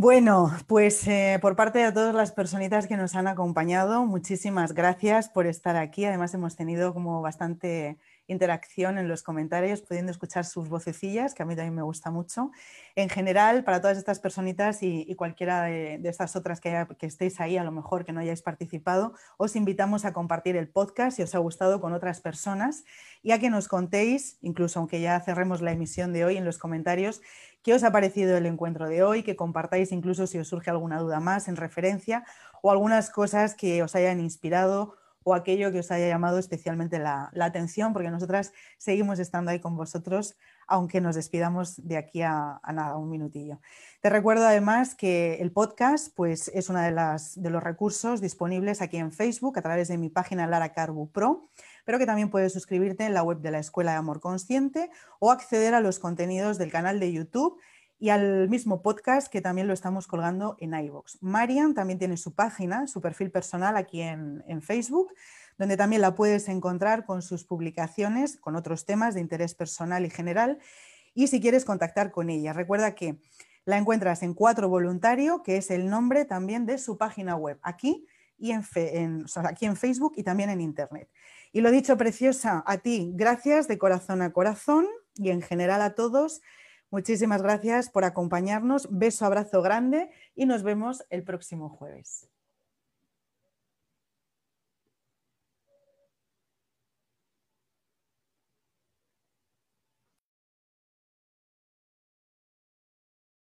Bueno, pues eh, por parte de todas las personitas que nos han acompañado, muchísimas gracias por estar aquí. Además, hemos tenido como bastante interacción en los comentarios, pudiendo escuchar sus vocecillas, que a mí también me gusta mucho. En general, para todas estas personitas y, cualquiera de, estas otras que, que, estéis ahí, a lo mejor que no hayáis participado, os invitamos a compartir el podcast si os ha gustado con otras personas y a que nos contéis, incluso aunque ya cerremos la emisión de hoy en los comentarios, qué os ha parecido el encuentro de hoy, que compartáis incluso si os surge alguna duda más en referencia o algunas cosas que os hayan inspirado o aquello que os haya llamado especialmente la, atención, porque nosotras seguimos estando ahí con vosotros, aunque nos despidamos de aquí a, nada, un minutillo. Te recuerdo además que el podcast pues, es uno de, de los recursos disponibles aquí en Facebook a través de mi página Lara Carbu Pro, pero que también puedes suscribirte en la web de la Escuela de Amor Consciente o acceder a los contenidos del canal de YouTube y al mismo podcast que también lo estamos colgando en iVoox. Marian también tiene su página, su perfil personal aquí en, Facebook, donde también la puedes encontrar con sus publicaciones, con otros temas de interés personal y general. Y si quieres contactar con ella, recuerda que la encuentras en Cuatro Voluntario, que es el nombre también de su página web, aquí, y en, aquí en Facebook y también en Internet. Y lo dicho, preciosa, a ti, gracias de corazón a corazón y en general a todos. Muchísimas gracias por acompañarnos. Beso, abrazo grande y nos vemos el próximo jueves.